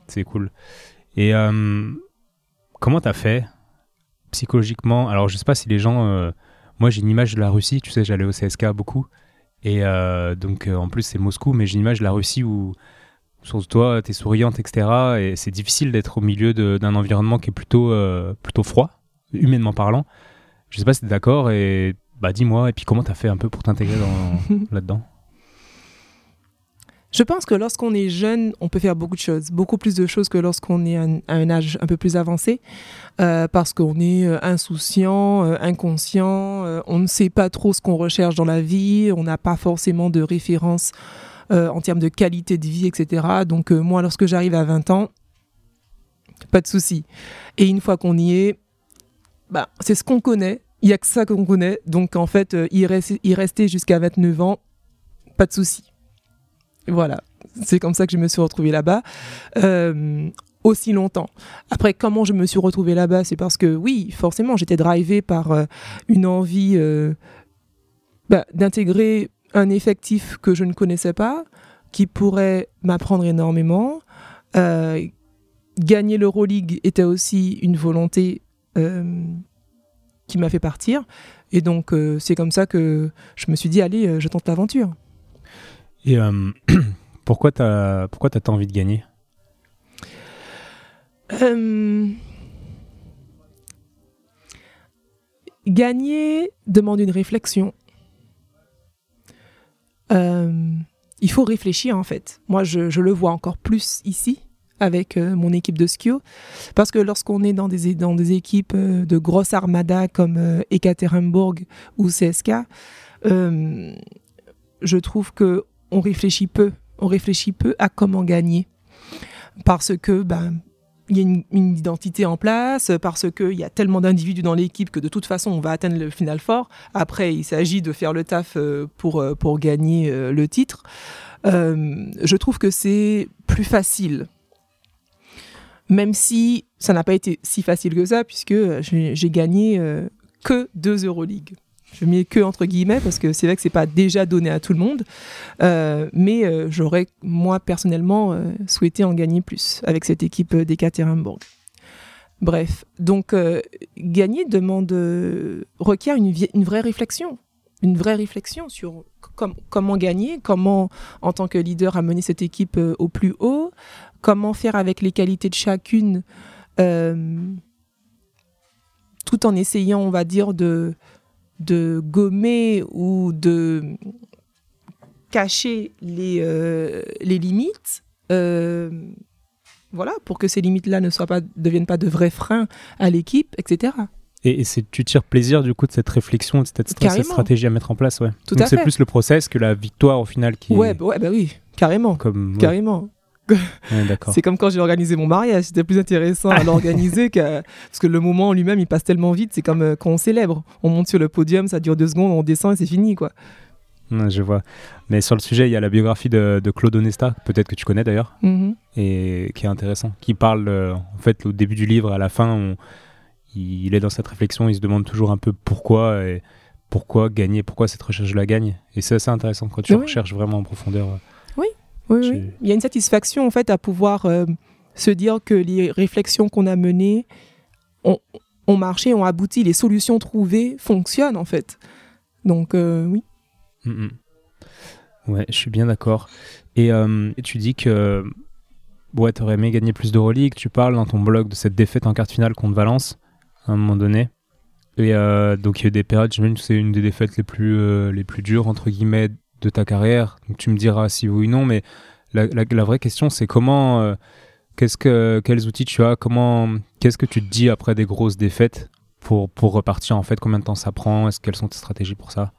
C'est cool. Et euh, comment t'as fait psychologiquement? Alors, je sais pas si les gens. moi, j'ai une image de la Russie. Tu sais, j'allais au CSK beaucoup. Et donc, en plus, c'est Moscou, mais j'ai une image de la Russie où sur toi, tu es souriante, etc. Et c'est difficile d'être au milieu d'un environnement qui est plutôt, euh, plutôt froid, humainement parlant. Je sais pas si tu es d'accord, et bah dis-moi, et puis comment tu as fait un peu pour t'intégrer là-dedans? Je pense que lorsqu'on est jeune, on peut faire beaucoup de choses, beaucoup plus de choses que lorsqu'on est à un, âge un peu plus avancé, euh, parce qu'on est euh, insouciant, inconscient, on ne sait pas trop ce qu'on recherche dans la vie, on n'a pas forcément de référence euh, en termes de qualité de vie, etc. Donc euh, moi, lorsque j'arrive à 20 ans, pas de souci. Et une fois qu'on y est, bah, c'est ce qu'on connaît. Il n'y a que ça qu'on connaît. Donc en fait, euh, y, rester jusqu'à 29 ans, pas de souci. Voilà. C'est comme ça que je me suis retrouvée là-bas. aussi longtemps. Après, comment je me suis retrouvée là-bas C'est parce que, oui, forcément, j'étais drivée par une envie bah, d'intégrer un effectif que je ne connaissais pas, qui pourrait m'apprendre énormément. Euh, gagner l'Euroleague était aussi une volonté euh, qui m'a fait partir. Et donc, euh, c'est comme ça que je me suis dit, allez, je tente l'aventure. Et pourquoi tu as, pourquoi as envie de gagner? Gagner demande une réflexion. Euh, il faut réfléchir en fait. Moi, je, le vois encore plus ici avec euh, mon équipe de skio, parce que lorsqu'on est dans des, équipes euh, de grosses armadas comme Ekaterinbourg ou CSK, je trouve que on réfléchit peu, on réfléchit peu à comment gagner, parce que ben il y a une, identité en place, parce qu'il y a tellement d'individus dans l'équipe que de toute façon, on va atteindre le final fort. Après, il s'agit de faire le taf euh, pour, euh, gagner euh, le titre. je trouve que c'est plus facile. Même si ça n'a pas été si facile que ça, puisque j'ai gagné que deux Euroleague. Je mets que entre guillemets parce que c'est vrai que c'est pas déjà donné à tout le monde, euh, mais euh, j'aurais moi personnellement euh, souhaité en gagner plus avec cette équipe d'Ekaterinbourg. Bref, donc gagner demande requiert une, vraie réflexion, une vraie réflexion sur comment gagner, comment en tant que leader amener cette équipe au plus haut, comment faire avec les qualités de chacune, tout en essayant, on va dire, de de gommer ou de cacher les, euh, les limites, euh, voilà, pour que ces limites-là ne soient pas, deviennent pas de vrais freins à l'équipe, etc. Et, et tu tires plaisir du coup de cette réflexion, de cette, stratégie à mettre en place, ouais. Tout Donc c'est plus le process que la victoire au final qui. Ouais, ouais bah oui, carrément. Comme, carrément. C'est comme quand j'ai organisé mon mariage, c'était plus intéressant à l'organiser que parce que le moment en lui-même il passe tellement vite, c'est comme euh, quand on célèbre, on monte sur le podium, ça dure deux secondes, on descend et c'est fini quoi. je vois. Mais sur le sujet, il y a la biographie de, Claude Onesta, peut-être que tu connais d'ailleurs, mm-hmm. et qui est intéressant, qui parle euh, en fait au début du livre, à la fin, il est dans cette réflexion, il se demande toujours un peu pourquoi et pourquoi gagner, pourquoi cette recherche la gagne. Et c'est assez intéressant quand tu recherches vraiment en profondeur. Euh, oui, Il y a une satisfaction en fait à pouvoir euh, se dire que les réflexions qu'on a menées ont, marché, ont abouti, les solutions trouvées fonctionnent en fait. Donc euh, oui. Mm, mm. Ouais, je suis bien d'accord. Et, euh, tu dis que ouais, tu aurais aimé gagner plus de reliques. Tu parles dans ton blog de cette défaite en quart finale contre Valence à un moment donné. Et donc il y a eu des périodes, j'imagine que c'est une des défaites les plus, les plus dures, entre guillemets, de ta carrière. Tu me diras si oui ou non, mais la, la, vraie question c'est comment, euh, qu'est-ce que, quels outils tu as, comment, qu'est-ce que tu te dis après des grosses défaites pour, pour repartir en fait, combien de temps ça prend, est-ce quelles sont tes stratégies pour ça?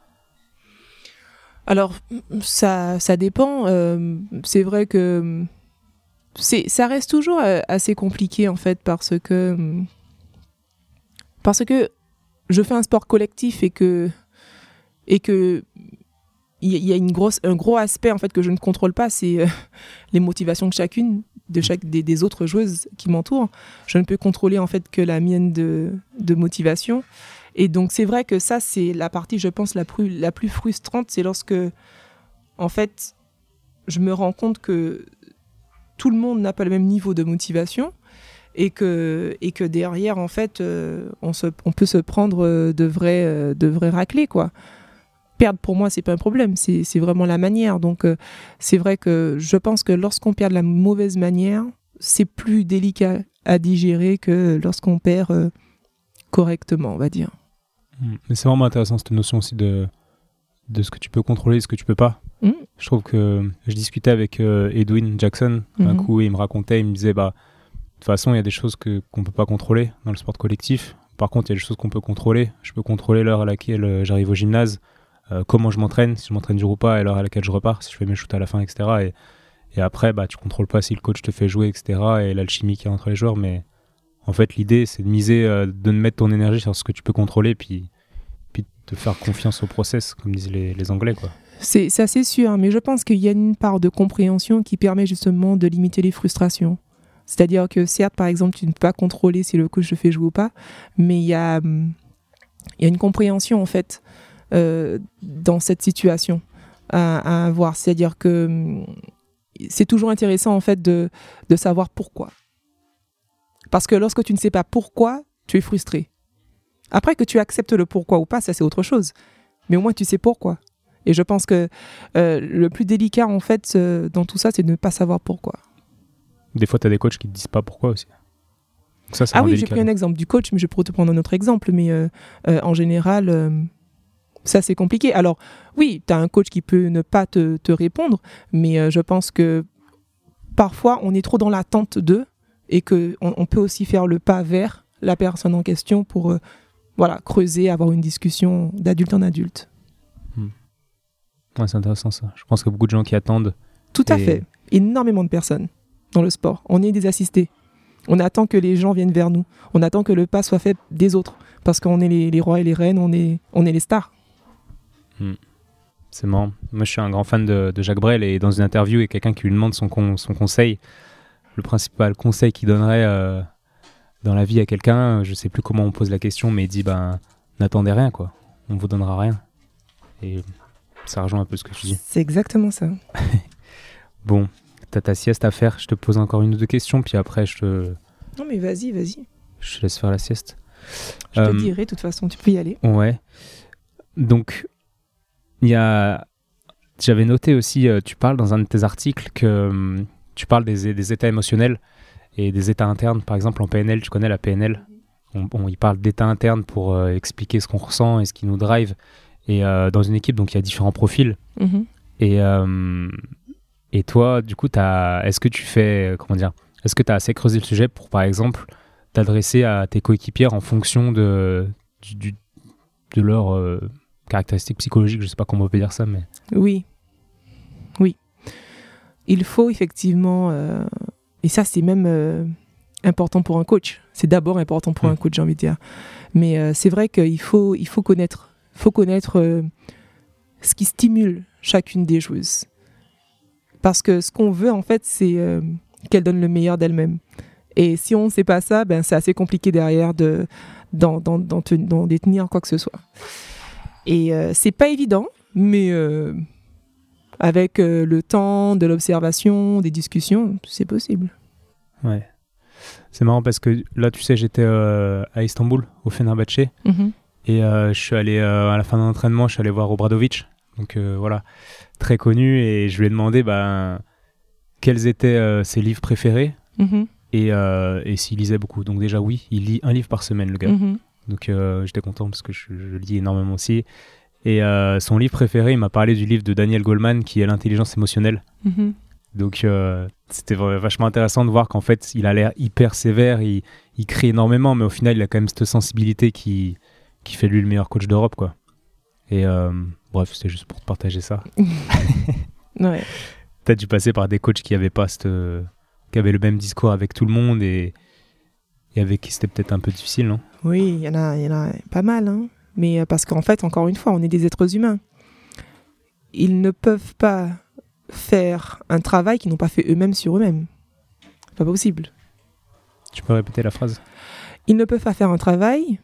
Alors ça, ça dépend. Euh, c'est vrai que c'est, ça reste toujours euh, assez compliqué en fait parce que parce que je fais un sport collectif et que et que il y a une grosse, un gros aspect en fait que je ne contrôle pas, c'est euh, les motivations de chacune, de chaque des, autres joueuses qui m'entourent. Je ne peux contrôler en fait que la mienne de, motivation. Et donc c'est vrai que ça, c'est la partie, je pense, la plus, frustrante, c'est lorsque, en fait, je me rends compte que tout le monde n'a pas le même niveau de motivation et que, et que derrière, en fait, euh, on, se, on peut se prendre euh, de vrais, de vrais raclés, quoi. Perdre, pour moi, c'est pas un problème, c'est vraiment la manière. Donc, c'est vrai que je pense que lorsqu'on perd de la mauvaise manière, c'est plus délicat à digérer que lorsqu'on perd correctement, on va dire. Mmh. Mais c'est vraiment intéressant cette notion aussi de, de ce que tu peux contrôler et ce que tu peux pas. Mmh. Je trouve que je discutais avec Edwin Jackson un mmh. coup et il me racontait, il me disait bah de toute façon, il y a des choses que qu'on ne peut pas contrôler dans le sport collectif. Par contre, il y a des choses qu'on peut contrôler. Je peux contrôler l'heure à laquelle euh, j'arrive au gymnase, euh, comment je m'entraîne, si je m'entraîne dur ou pas, et l'heure à laquelle je repars, si je fais mes shoots à la fin, etc. Et, après, bah, tu contrôles pas si le coach te fait jouer, etc. Et l'alchimie qu'il y a entre les joueurs. Mais en fait, l'idée, c'est de miser, euh, de mettre ton énergie sur ce que tu peux contrôler, puis, puis de faire confiance au process, comme disent les, Anglais, quoi. C'est assez sûr, hein, mais je pense qu'il y a une part de compréhension qui permet justement de limiter les frustrations. C'est-à-dire que certes, par exemple, tu ne peux pas contrôler si le coach te fait jouer ou pas, mais il y a, hum, y a une compréhension en fait euh, dans cette situation à, avoir. C'est-à-dire que hum, c'est toujours intéressant en fait de, de savoir pourquoi. Parce que lorsque tu ne sais pas pourquoi, tu es frustré. Après que tu acceptes le pourquoi ou pas, ça c'est autre chose. Mais au moins tu sais pourquoi. Et je pense que euh, le plus délicat en fait euh, dans tout ça, c'est de ne pas savoir pourquoi. Des fois, tu as des coachs qui te disent pas pourquoi aussi. Ça, ah oui, j'ai pris un exemple du coach, mais je pourrais te prendre un autre exemple. Mais euh, euh, en général, euh, ça c'est compliqué. Alors oui, tu as un coach qui peut ne pas te, te répondre, mais je pense que parfois on est trop dans l'attente d'eux et qu'on on peut aussi faire le pas vers la personne en question pour voilà, creuser, avoir une discussion d'adulte en adulte. Hmm. Ouais, c'est intéressant ça. Je pense qu'il y a beaucoup de gens qui attendent. Tout à fait. Énormément de personnes dans le sport. On est des assistés. On attend que les gens viennent vers nous. On attend que le pas soit fait des autres. Parce qu'on est les, rois et les reines, on est, on est les stars. Hmm. C'est marrant. Moi, je suis un grand fan de, Jacques Brel et dans une interview, il y a quelqu'un qui lui demande son, son conseil. Le principal conseil qu'il donnerait euh, dans la vie à quelqu'un, je sais plus comment on pose la question, mais il dit ben, n'attendez rien, quoi. On vous donnera rien. Et ça rejoint un peu ce que tu dis. C'est exactement ça. bon, t'as ta sieste à faire. Je te pose encore une ou deux questions, puis après, je te. Non, mais vas-y, vas-y. Je te laisse faire la sieste. Je te euh, dirai, de toute façon, tu peux y aller. Ouais. Donc, il y a. J'avais noté aussi, euh, tu parles dans un de tes articles que hum, tu parles des, des, états émotionnels et des états internes. Par exemple, en PNL, tu connais la PNL on, on, Il parle d'états internes pour euh, expliquer ce qu'on ressent et ce qui nous drive. Et dans une équipe, donc il y a différents profils. Mm-hmm. Et hum, et toi, du coup, est-ce que tu fais, euh, comment dire, est-ce que tu as assez creusé le sujet pour, par exemple, t'adresser à tes coéquipières en fonction de, du, de leurs euh, caractéristiques psychologiques Je sais pas comment on peut dire ça, mais. Oui. Oui. Il faut effectivement, euh, et ça, c'est même important pour un coach. C'est d'abord important pour un mm. coach, j'ai envie de dire. Mais c'est vrai qu'il faut, il faut connaître, faut connaître ce qui stimule chacune des joueuses. Parce que ce qu'on veut, en fait, c'est euh, qu'elle donne le meilleur d'elle-même. Et si on ne sait pas ça, ben, c'est assez compliqué derrière de, d'en, détenir quoi que ce soit. Et euh, c'est pas évident, mais euh, avec le temps, de l'observation, des discussions, c'est possible. Ouais. C'est marrant parce que là, tu sais, j'étais à Istanbul, au Fenerbahçe. Mm-hmm. Et je suis allé, à la fin de l'entraînement, je suis allé voir Obradovic. Donc voilà très connu et je lui ai demandé bah, quels étaient euh, ses livres préférés mhm. et, euh, et s'il lisait beaucoup. Donc déjà oui, il lit un livre par semaine le gars. Mhm. Donc euh, j'étais content parce que je, lis énormément aussi. Et son livre préféré, il m'a parlé du livre de Daniel Goleman qui est l'intelligence émotionnelle. Mhm. Donc c'était vachement intéressant de voir qu'en fait il a l'air hyper sévère, il, il crie énormément, mais au final il a quand même cette sensibilité qui, qui fait lui le meilleur coach d'Europe quoi. Et Bref, c'est juste pour te partager ça. ouais. T'as dû passer par des coachs qui avaient pas cette, qui avaient le même discours avec tout le monde et, et avec qui c'était peut-être un peu difficile, non? Oui, il y en a, y en a pas mal, hein. mais euh, parce qu'en fait, encore une fois, on est des êtres humains. Ils ne peuvent pas faire un travail qu'ils n'ont pas fait eux-mêmes sur eux-mêmes. Pas possible. Tu peux répéter la phrase? Ils ne peuvent pas faire un travail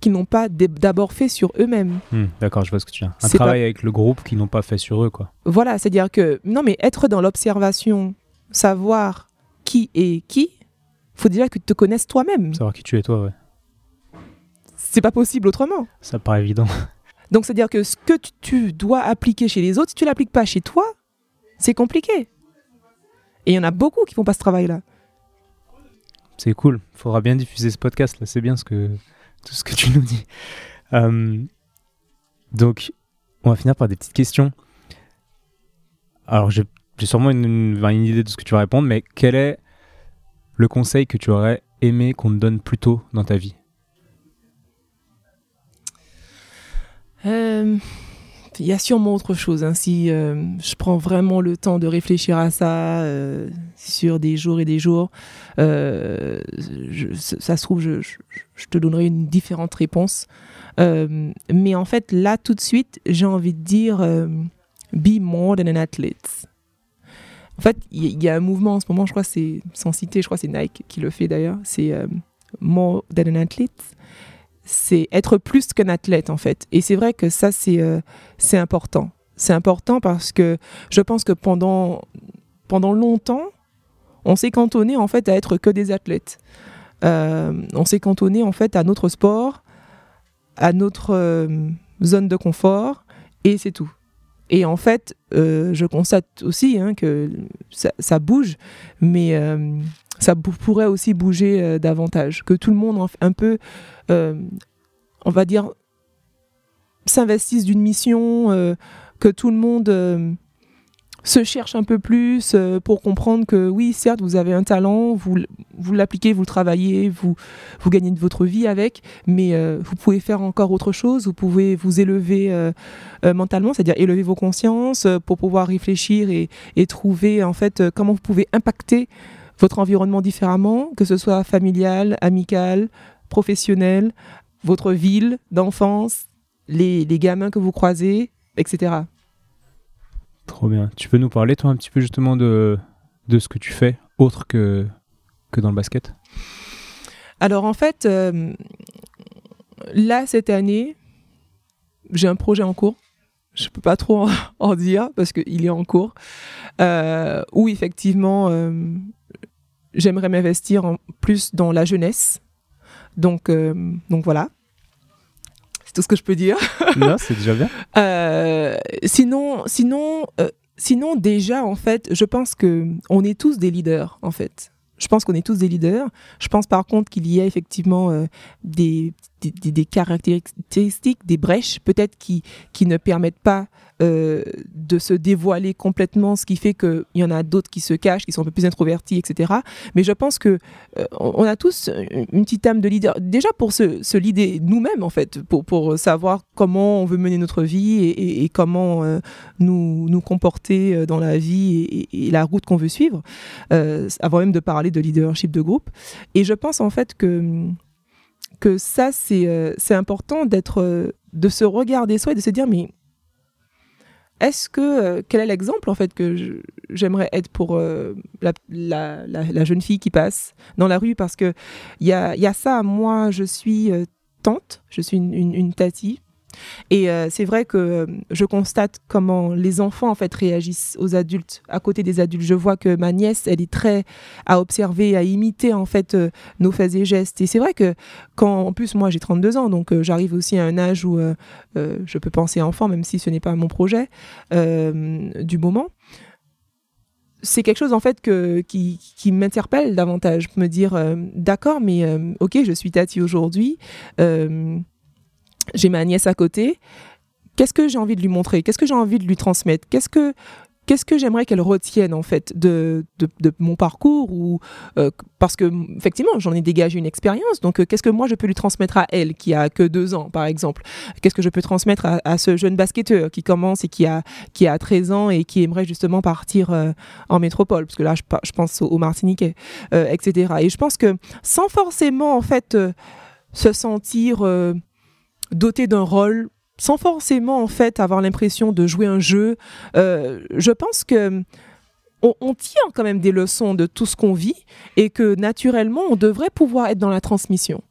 qu'ils n'ont pas d'abord fait sur eux-mêmes. Hmm, d'accord, je vois ce que tu dire. Un travail avec le groupe qu'ils n'ont pas fait sur eux, quoi. Voilà, c'est-à-dire que, non, mais être dans l'observation, savoir qui est qui, faut déjà que tu te connaisses toi-même. Savoir qui tu es toi, ouais. C'est pas possible autrement. Ça paraît évident. Donc, c'est-à-dire que ce que tu dois appliquer chez les autres, si tu l'appliques pas chez toi, c'est compliqué. Et il y en a beaucoup qui font pas ce travail-là. C'est cool. Il faudra bien diffuser ce podcast là. C'est bien ce que tout ce que tu nous dis. Euh, donc, on va finir par des petites questions. Alors, j'ai sûrement une, une, idée de ce que tu vas répondre, mais quel est le conseil que tu aurais aimé qu'on te donne plus tôt dans ta vie? Euh, y a sûrement autre chose. Hein. Si euh, je prends vraiment le temps de réfléchir à ça euh, sur des jours et des jours, euh, ça se trouve, je, te donnerai une différente réponse. mais en fait, là, tout de suite, j'ai envie de dire be more than an athlete. En fait, il y, a un mouvement en ce moment, je crois, c'est sans citer, je crois, c'est Nike qui le fait d'ailleurs. C'est more than an athlete c'est être plus qu'un athlète en fait. Et c'est vrai que ça, c'est euh, c'est important. C'est important parce que je pense que pendant, pendant longtemps, on s'est cantonné en fait à être que des athlètes. Euh, on s'est cantonné en fait à notre sport, à notre euh, zone de confort, et c'est tout. Et en fait, je constate aussi hein, que ça, ça, bouge, mais ça pourrait aussi bouger euh, davantage, que tout le monde un peu, euh, on va dire, s'investisse d'une mission, euh, que tout le monde se cherche un peu plus pour comprendre que oui, certes, vous avez un talent, vous, vous l'appliquez, vous le travaillez, vous, vous gagnez de votre vie avec, mais vous pouvez faire encore autre chose, vous pouvez vous élever mentalement, c'est-à-dire élever vos consciences pour pouvoir réfléchir et, et, trouver en fait comment vous pouvez impacter votre environnement différemment, que ce soit familial, amical, professionnel, votre ville d'enfance, les, les, gamins que vous croisez, etc. Trop bien. Tu peux nous parler, toi, un petit peu justement de, de ce que tu fais, autre que, que dans le basket? Alors, en fait, euh, là, cette année, j'ai un projet en cours. Je ne peux pas trop en, dire parce qu'il est en cours. Euh, où effectivement, euh, j'aimerais m'investir en plus dans la jeunesse. Donc, euh, donc voilà. C'est tout ce que je peux dire. Non, c'est déjà bien. Euh, sinon, sinon, euh, sinon, déjà, en fait, je pense que on est tous des leaders, en fait. Je pense qu'on est tous des leaders. Je pense par contre qu'il y a effectivement des, des, des, caractéristiques, des brèches peut-être qui, qui ne permettent pas euh, de se dévoiler complètement, ce qui fait qu'il y en a d'autres qui se cachent, qui sont un peu plus introvertis, etc. Mais je pense que euh, on a tous une petite âme de leader, déjà pour se, se leader nous-mêmes en fait, pour, savoir comment on veut mener notre vie et, comment euh, nous, nous comporter dans la vie et, la route qu'on veut suivre, avant même de parler de leadership de groupe. Et je pense en fait que que ça c'est important d'être de se regarder soi et de se dire mais est-ce que euh, quel est l'exemple en fait que j'aimerais être pour euh, la, jeune fille qui passe dans la rue? Parce que il y a, ça. Moi, je suis euh, tante, je suis une, une, une tati et euh, c'est vrai que euh, je constate comment les enfants en fait réagissent aux adultes, à côté des adultes. Je vois que ma nièce, elle est très à observer, à imiter en fait euh, nos faits et gestes. Et c'est vrai que quand, en plus moi j'ai 32 ans, donc j'arrive aussi à un âge où je peux penser enfant, même si ce n'est pas mon projet du moment c'est quelque chose en fait que, qui, qui m'interpelle davantage, me dire d'accord, mais ok, je suis Tati aujourd'hui, j'ai ma nièce à côté. Qu'est-ce que j'ai envie de lui montrer? Qu'est-ce que j'ai envie de lui transmettre? Qu'est-ce que qu'est-ce que j'aimerais qu'elle retienne en fait de, de, mon parcours ou euh, parce que effectivement j'en ai dégagé une expérience. Donc euh, qu'est-ce que moi je peux lui transmettre à elle qui a que deux ans par exemple? Qu'est-ce que je peux transmettre à, ce jeune basketteur qui commence et qui a qui a 13 ans et qui aimerait justement partir euh, en métropole? Parce que là je, pense au, Martiniquais etc et je pense que sans forcément en fait se sentir doté d'un rôle sans forcément en fait avoir l'impression de jouer un jeu. Euh, je pense que on, tient quand même des leçons de tout ce qu'on vit et que naturellement on devrait pouvoir être dans la transmission.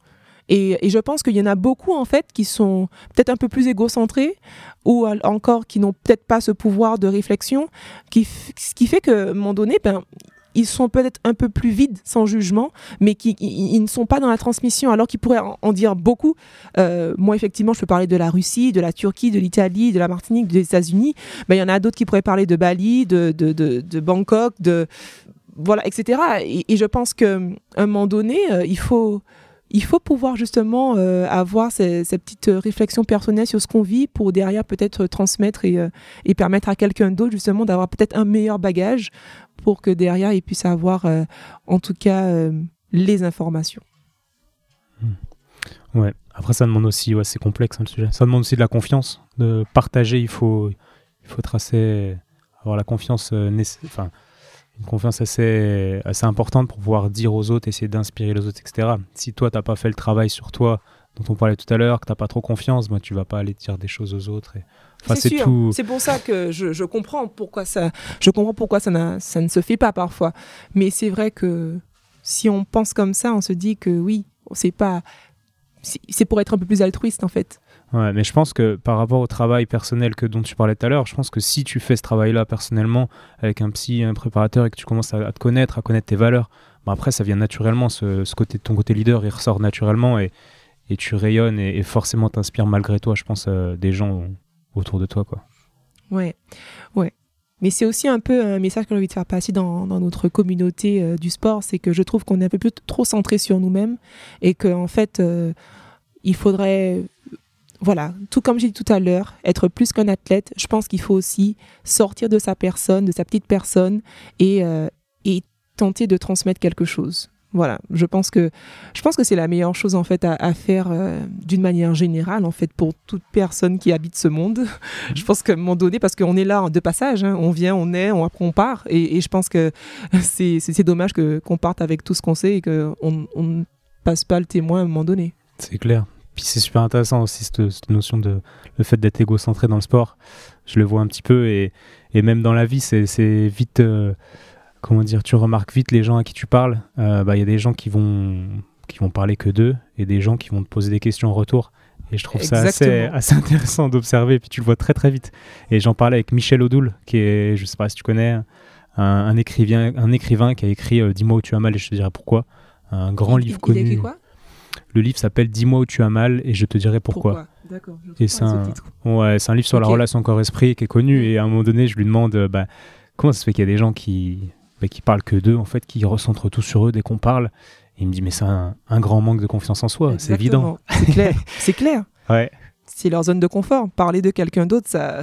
Et, je pense qu'il y en a beaucoup, en fait, qui sont peut-être un peu plus égocentrés ou encore qui n'ont peut-être pas ce pouvoir de réflexion, qui, ce qui fait qu'à un moment donné, ben, ils sont peut-être un peu plus vides, sans jugement, mais qui ne sont pas dans la transmission, alors qu'ils pourraient en, dire beaucoup. Euh, moi, effectivement, je peux parler de la Russie, de la Turquie, de l'Italie, de la Martinique, des États-Unis. Mais il y en a d'autres qui pourraient parler de Bali, de, Bangkok, de voilà, etc. Et, je pense qu'à un moment donné, euh, il faut il faut pouvoir justement euh, avoir ces, petites réflexions personnelles sur ce qu'on vit pour derrière peut-être transmettre et, et, permettre à quelqu'un d'autre justement d'avoir peut-être un meilleur bagage pour que derrière il puisse avoir euh, en tout cas les informations. Hmm. Ouais. Après ça demande aussi, ouais, c'est complexe hein, le sujet. Ça demande aussi de la confiance, de partager. Il faut, il faut tracer, avoir la confiance nécessaire une confiance assez, assez importante pour pouvoir dire aux autres, essayer d'inspirer les autres, etc. Si toi, tu n'as pas fait le travail sur toi dont on parlait tout à l'heure, que tu n'as pas trop confiance, moi, tu vas pas aller dire des choses aux autres. Enfin, c'est tout... C'est pour ça que je, je, comprends pourquoi ça, je comprends pourquoi ça, ça ne se fait pas parfois. Mais c'est vrai que si on pense comme ça, on se dit que oui, c'est pas, c'est pour être un peu plus altruiste en fait. Ouais, mais je pense que par rapport au travail personnel que dont tu parlais tout à l'heure, je pense que si tu fais ce travail-là personnellement avec un psy, un préparateur et que tu commences à, te connaître, à connaître tes valeurs, bah après ça vient naturellement, ce, ce, côté, ton côté leader, il ressort naturellement et, et tu rayonnes et, forcément t'inspires malgré toi, je pense, euh, des gens autour de toi. Quoi. Ouais, ouais. Mais c'est aussi un peu un message que j'ai envie de faire passer dans, dans notre communauté euh, du sport, c'est que je trouve qu'on est un peu trop centré sur nous-mêmes et qu'en en fait, euh, il faudrait voilà, tout comme j'ai dit tout à l'heure, être plus qu'un athlète, je pense qu'il faut aussi sortir de sa personne, de sa petite personne et, euh, et tenter de transmettre quelque chose. Voilà, je pense que je pense que c'est la meilleure chose en fait à, faire euh, d'une manière générale en fait pour toute personne qui habite ce monde. Mhm. je pense qu'à un moment donné, parce qu'on est là de passage, hein, on vient, on est, on, après on part, et, je pense que c'est dommage que qu'on parte avec tout ce qu'on sait et qu'on on ne passe pas le témoin à un moment donné. C'est clair. Puis c'est super intéressant aussi cette, notion de le fait d'être égocentré dans le sport. Je le vois un petit peu et, et même dans la vie, c'est vite. Euh, comment dire Tu remarques vite les gens à qui tu parles. Euh, bah, il y a des gens qui vont, qui vont parler que d'eux et des gens qui vont te poser des questions en retour. Et je trouve ça assez, assez, intéressant d'observer. Puis tu le vois très très vite. Et j'en parlais avec Michel Odoul, qui est, je sais pas si tu connais, un, écrivain, un écrivain qui a écrit euh, Dis-moi où tu as mal et je te dirai pourquoi. Un grand livre connu. Il a écrit quoi? Le livre s'appelle Dis-moi où tu as mal et je te dirai pourquoi. D'accord. Et c'est un, ouais, c'est un livre sur la relation corps-esprit qui est connu. Et à un moment donné, je lui demande euh, bah, comment ça se fait qu'il y a des gens qui, bah, qui parlent que d'eux, en fait, qui recentrent tout sur eux dès qu'on parle. Et il me dit, mais c'est un, grand manque de confiance en soi, c'est évident. C'est clair. c'est clair. Ouais. C'est leur zone de confort. Parler de quelqu'un d'autre, ça,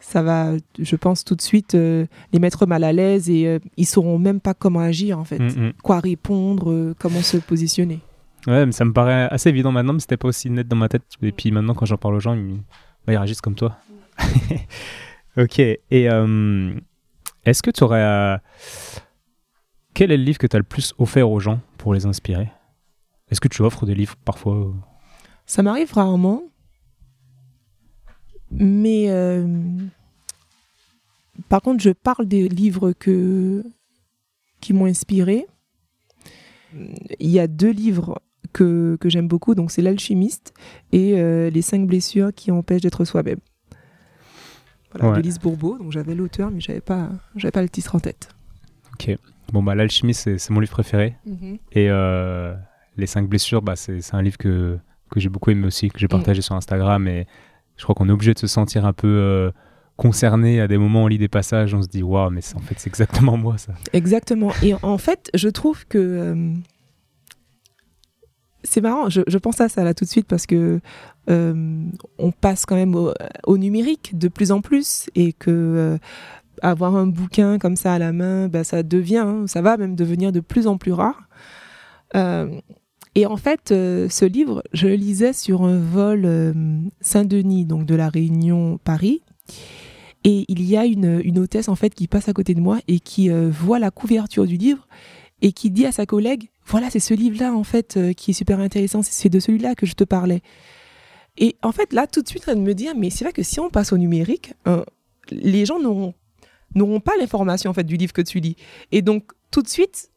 ça va, je pense, tout de suite euh, les mettre mal à l'aise et euh, ils sauront même pas comment agir, en fait. Mm, mm. Quoi répondre, comment se positionner. Ouais, mais ça me paraît assez évident maintenant, mais c'était pas aussi net dans ma tête. Et puis maintenant, quand j'en parle aux gens, ils, bah, réagissent comme toi. ok. Et euh, est-ce que tu aurais. Quel est le livre que tu as le plus offert aux gens pour les inspirer? Est-ce que tu offres des livres parfois Ça m'arrive rarement. Mais. Euh, par contre, je parle des livres que... qui m'ont inspiré. Il y a deux livres que, que j'aime beaucoup. Donc, c'est L'Alchimiste et euh, Les cinq blessures qui empêchent d'être soi-même. Voilà, de Bourbeau. Donc, j'avais l'auteur, mais j'avais pas, j'avais pas le titre en tête. Ok. Bon, bah, L'Alchimiste, c'est mon livre préféré. Mhm. Et euh, Les cinq blessures, bah, c'est un livre que, que j'ai beaucoup aimé aussi, que j'ai mm. partagé sur Instagram. Et je crois qu'on est obligé de se sentir un peu. Euh, concerné à des moments où on lit des passages, on se dit waouh, mais en fait c'est exactement moi ça. Exactement. Et en fait, je trouve que c'est marrant, je, pense à ça là tout de suite parce que euh, on passe quand même au, numérique de plus en plus et que euh, avoir un bouquin comme ça à la main, bah, ça devient, hein, ça va même devenir de plus en plus rare. Euh, et en fait, ce livre, je le lisais sur un vol Saint-Denis, donc de la Réunion Paris. Et il y a une, une, hôtesse en fait qui passe à côté de moi et qui voit la couverture du livre et qui dit à sa collègue voilà, c'est ce livre-là, en fait, euh, qui est super intéressant. C'est de celui-là que je te parlais. Et en fait, là, tout de suite, de me dire, mais c'est vrai que si on passe au numérique, euh, les gens n'auront pas l'information, en fait, du livre que tu lis. Et donc, tout de suite,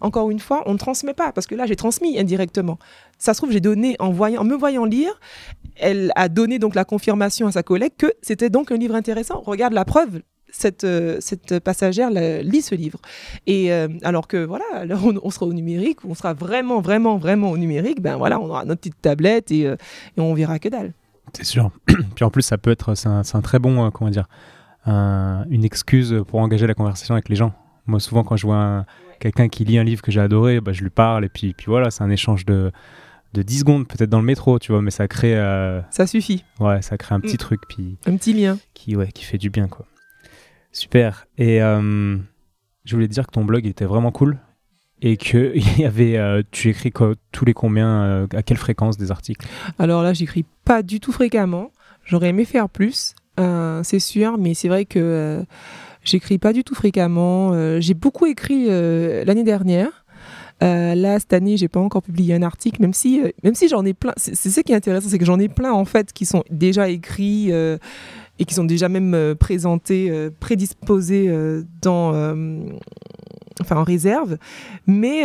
encore une fois, on ne transmet pas, parce que là, j'ai transmis indirectement. Ça se trouve, j'ai donné, en, voyant, en me voyant lire, elle a donné donc la confirmation à sa collègue que c'était donc un livre intéressant. Regarde la preuve, cette, euh, cette passagère lit ce livre. Et euh, alors que voilà, alors on, sera au numérique, on sera vraiment, vraiment, vraiment au numérique, ben voilà, on aura notre petite tablette et, euh, et on verra que dalle. C'est sûr. Puis en plus, ça peut être, c'est un, un, très bon, comment dire, une excuse pour engager la conversation avec les gens. Moi, souvent, quand je vois quelqu'un qui lit un livre que j'ai adoré, bah, je lui parle et puis, puis voilà, c'est un échange de, de 10 secondes, peut-être dans le métro, tu vois, mais ça crée. Ça suffit. Ouais, ça crée un petit mm. truc. Puis, un petit lien. Qui, ouais, qui fait du bien, quoi. Super. Et euh, je voulais te dire que ton blog était vraiment cool et que il y avait, euh, tu écris tous les combien, euh, à quelle fréquence des articles? Alors là, j'écris pas du tout fréquemment. J'aurais aimé faire plus, c'est sûr, mais c'est vrai que j'écris pas du tout fréquemment. j'ai beaucoup écrit l'année dernière. là, cette année, j'ai pas encore publié un article, même si, même si j'en ai plein. C'est ce qui est intéressant, c'est que j'en ai plein en fait qui sont déjà écrits et qui sont déjà même euh, présentés, euh, prédisposés euh, dans, enfin en réserve. Mais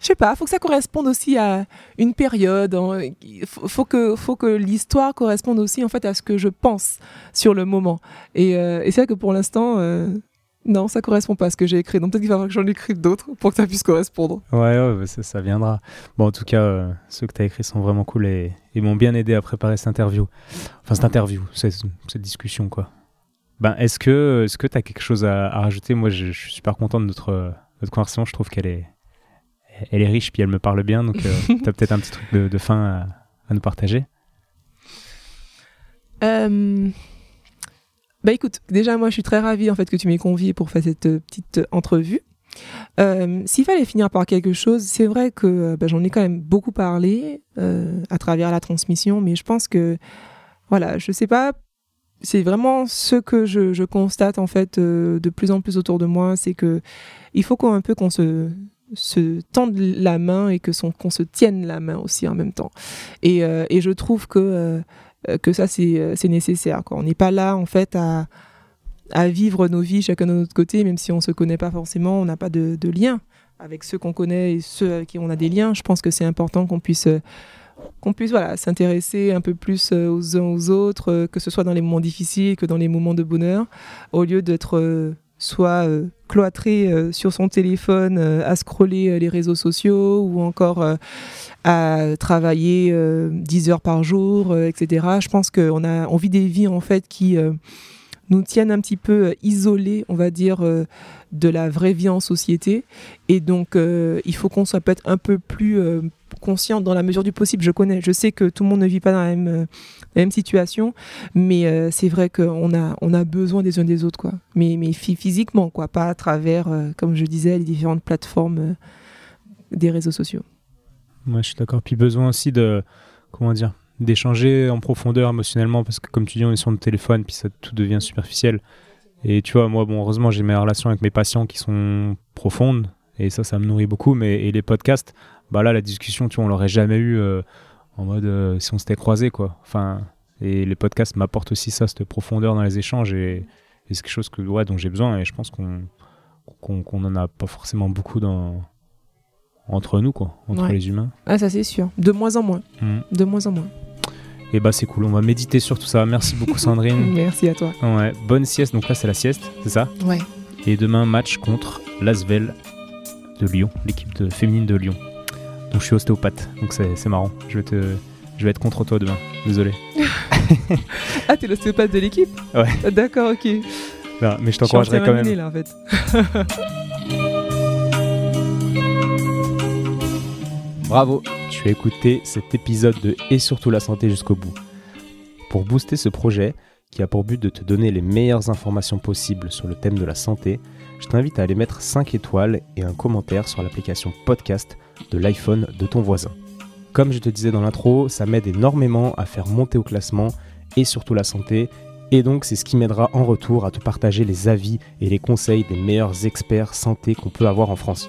je sais pas, faut que ça corresponde aussi à une période. Il faut, que, faut que l'histoire corresponde aussi en fait à ce que je pense sur le moment. Et c'est vrai que pour l'instant, non, ça correspond pas à ce que j'ai écrit. Donc peut-être qu'il va falloir que j'en écrive d'autres pour que ça puisse correspondre. Ouais, ouais ça, viendra. Bon, en tout cas, euh, ceux que tu as écrits sont vraiment cool et, m'ont bien aidé à préparer cette interview. Enfin, cette interview, cette, cette discussion, quoi. Ben, est-ce que est-ce que tu as quelque chose à, rajouter? Moi, je, suis super content de notre, notre conversation. Je trouve qu'elle est, elle est riche puis elle me parle bien. Donc, euh, tu as peut-être un petit truc de, fin à, à nous partager? Euh, bah écoute, déjà moi je suis très ravie en fait que tu m'aies convié pour faire cette euh, petite euh, entrevue. Euh, S'il fallait finir par quelque chose, c'est vrai que bah, j'en ai quand même beaucoup parlé à travers la transmission, mais je pense que voilà, je sais pas, c'est vraiment ce que je, constate en fait de plus en plus autour de moi, c'est que il faut qu'on se tende la main et que qu'on se tienne la main aussi en même temps. Et, je trouve que que ça euh, c'est nécessaire. Quoi. On n'est pas là en fait à, vivre nos vies chacun de notre côté, même si on se connaît pas forcément, on n'a pas de, lien avec ceux qu'on connaît et ceux avec qui on a des liens. Je pense que c'est important qu'on puisse qu'on puisse voilà s'intéresser un peu plus euh, aux uns aux autres, que ce soit dans les moments difficiles que dans les moments de bonheur, au lieu d'être soit cloîtré sur son téléphone à scroller les réseaux sociaux ou encore à travailler 10 euh, heures par jour, euh, etc. Je pense qu'on a on vit des vies en fait qui euh, nous tiennent un petit peu isolés, on va dire, de la vraie vie en société. Et donc, il faut qu'on soit peut-être un peu plus conscient dans la mesure du possible. Je connais, je sais que tout le monde ne vit pas dans la même, même situation, mais c'est vrai qu'on a, on a besoin des uns des autres, quoi. Mais, mais physiquement, quoi, pas à travers, comme je disais, les différentes plateformes des réseaux sociaux. Moi, je suis d'accord. Puis besoin aussi de, comment dire, d'échanger en profondeur émotionnellement parce que comme tu dis, on est sur le téléphone, puis ça tout devient superficiel. Et tu vois, moi, bon, heureusement, j'ai mes relations avec mes patients qui sont profondes et ça, ça me nourrit beaucoup. Mais et les podcasts, bah là, la discussion, tu vois, on l'aurait jamais eu euh, en mode euh, si on s'était croisé, quoi. Enfin, et les podcasts m'apportent aussi ça, cette profondeur dans les échanges et, c'est quelque chose que, ouais, dont j'ai besoin et je pense qu'on qu'on en a pas forcément beaucoup dans entre nous, quoi, entre les humains. Ah, ça c'est sûr. De moins en moins. Hmm. De moins en moins. Et eh bah c'est cool, on va méditer sur tout ça. Merci beaucoup Sandrine. Merci à toi. Ouais, bonne sieste. Donc là c'est la sieste, c'est ça? Ouais. Et demain match contre l'Asvel de Lyon, l'équipe de féminine de Lyon. Donc je suis ostéopathe, donc c'est marrant. Je vais te, je vais être contre toi demain. Désolé. ah t'es l'ostéopathe de l'équipe? Ouais. D'accord, ok. Non, mais je t'encouragerai quand même. Là, en fait. Bravo, tu as écouté cet épisode de Et surtout la santé jusqu'au bout. Pour booster ce projet, qui a pour but de te donner les meilleures informations possibles sur le thème de la santé, je t'invite à aller mettre 5 étoiles et un commentaire sur l'application podcast de l'iPhone de ton voisin. Comme je te disais dans l'intro, ça m'aide énormément à faire monter au classement et surtout la santé, et donc c'est ce qui m'aidera en retour à te partager les avis et les conseils des meilleurs experts santé qu'on peut avoir en France.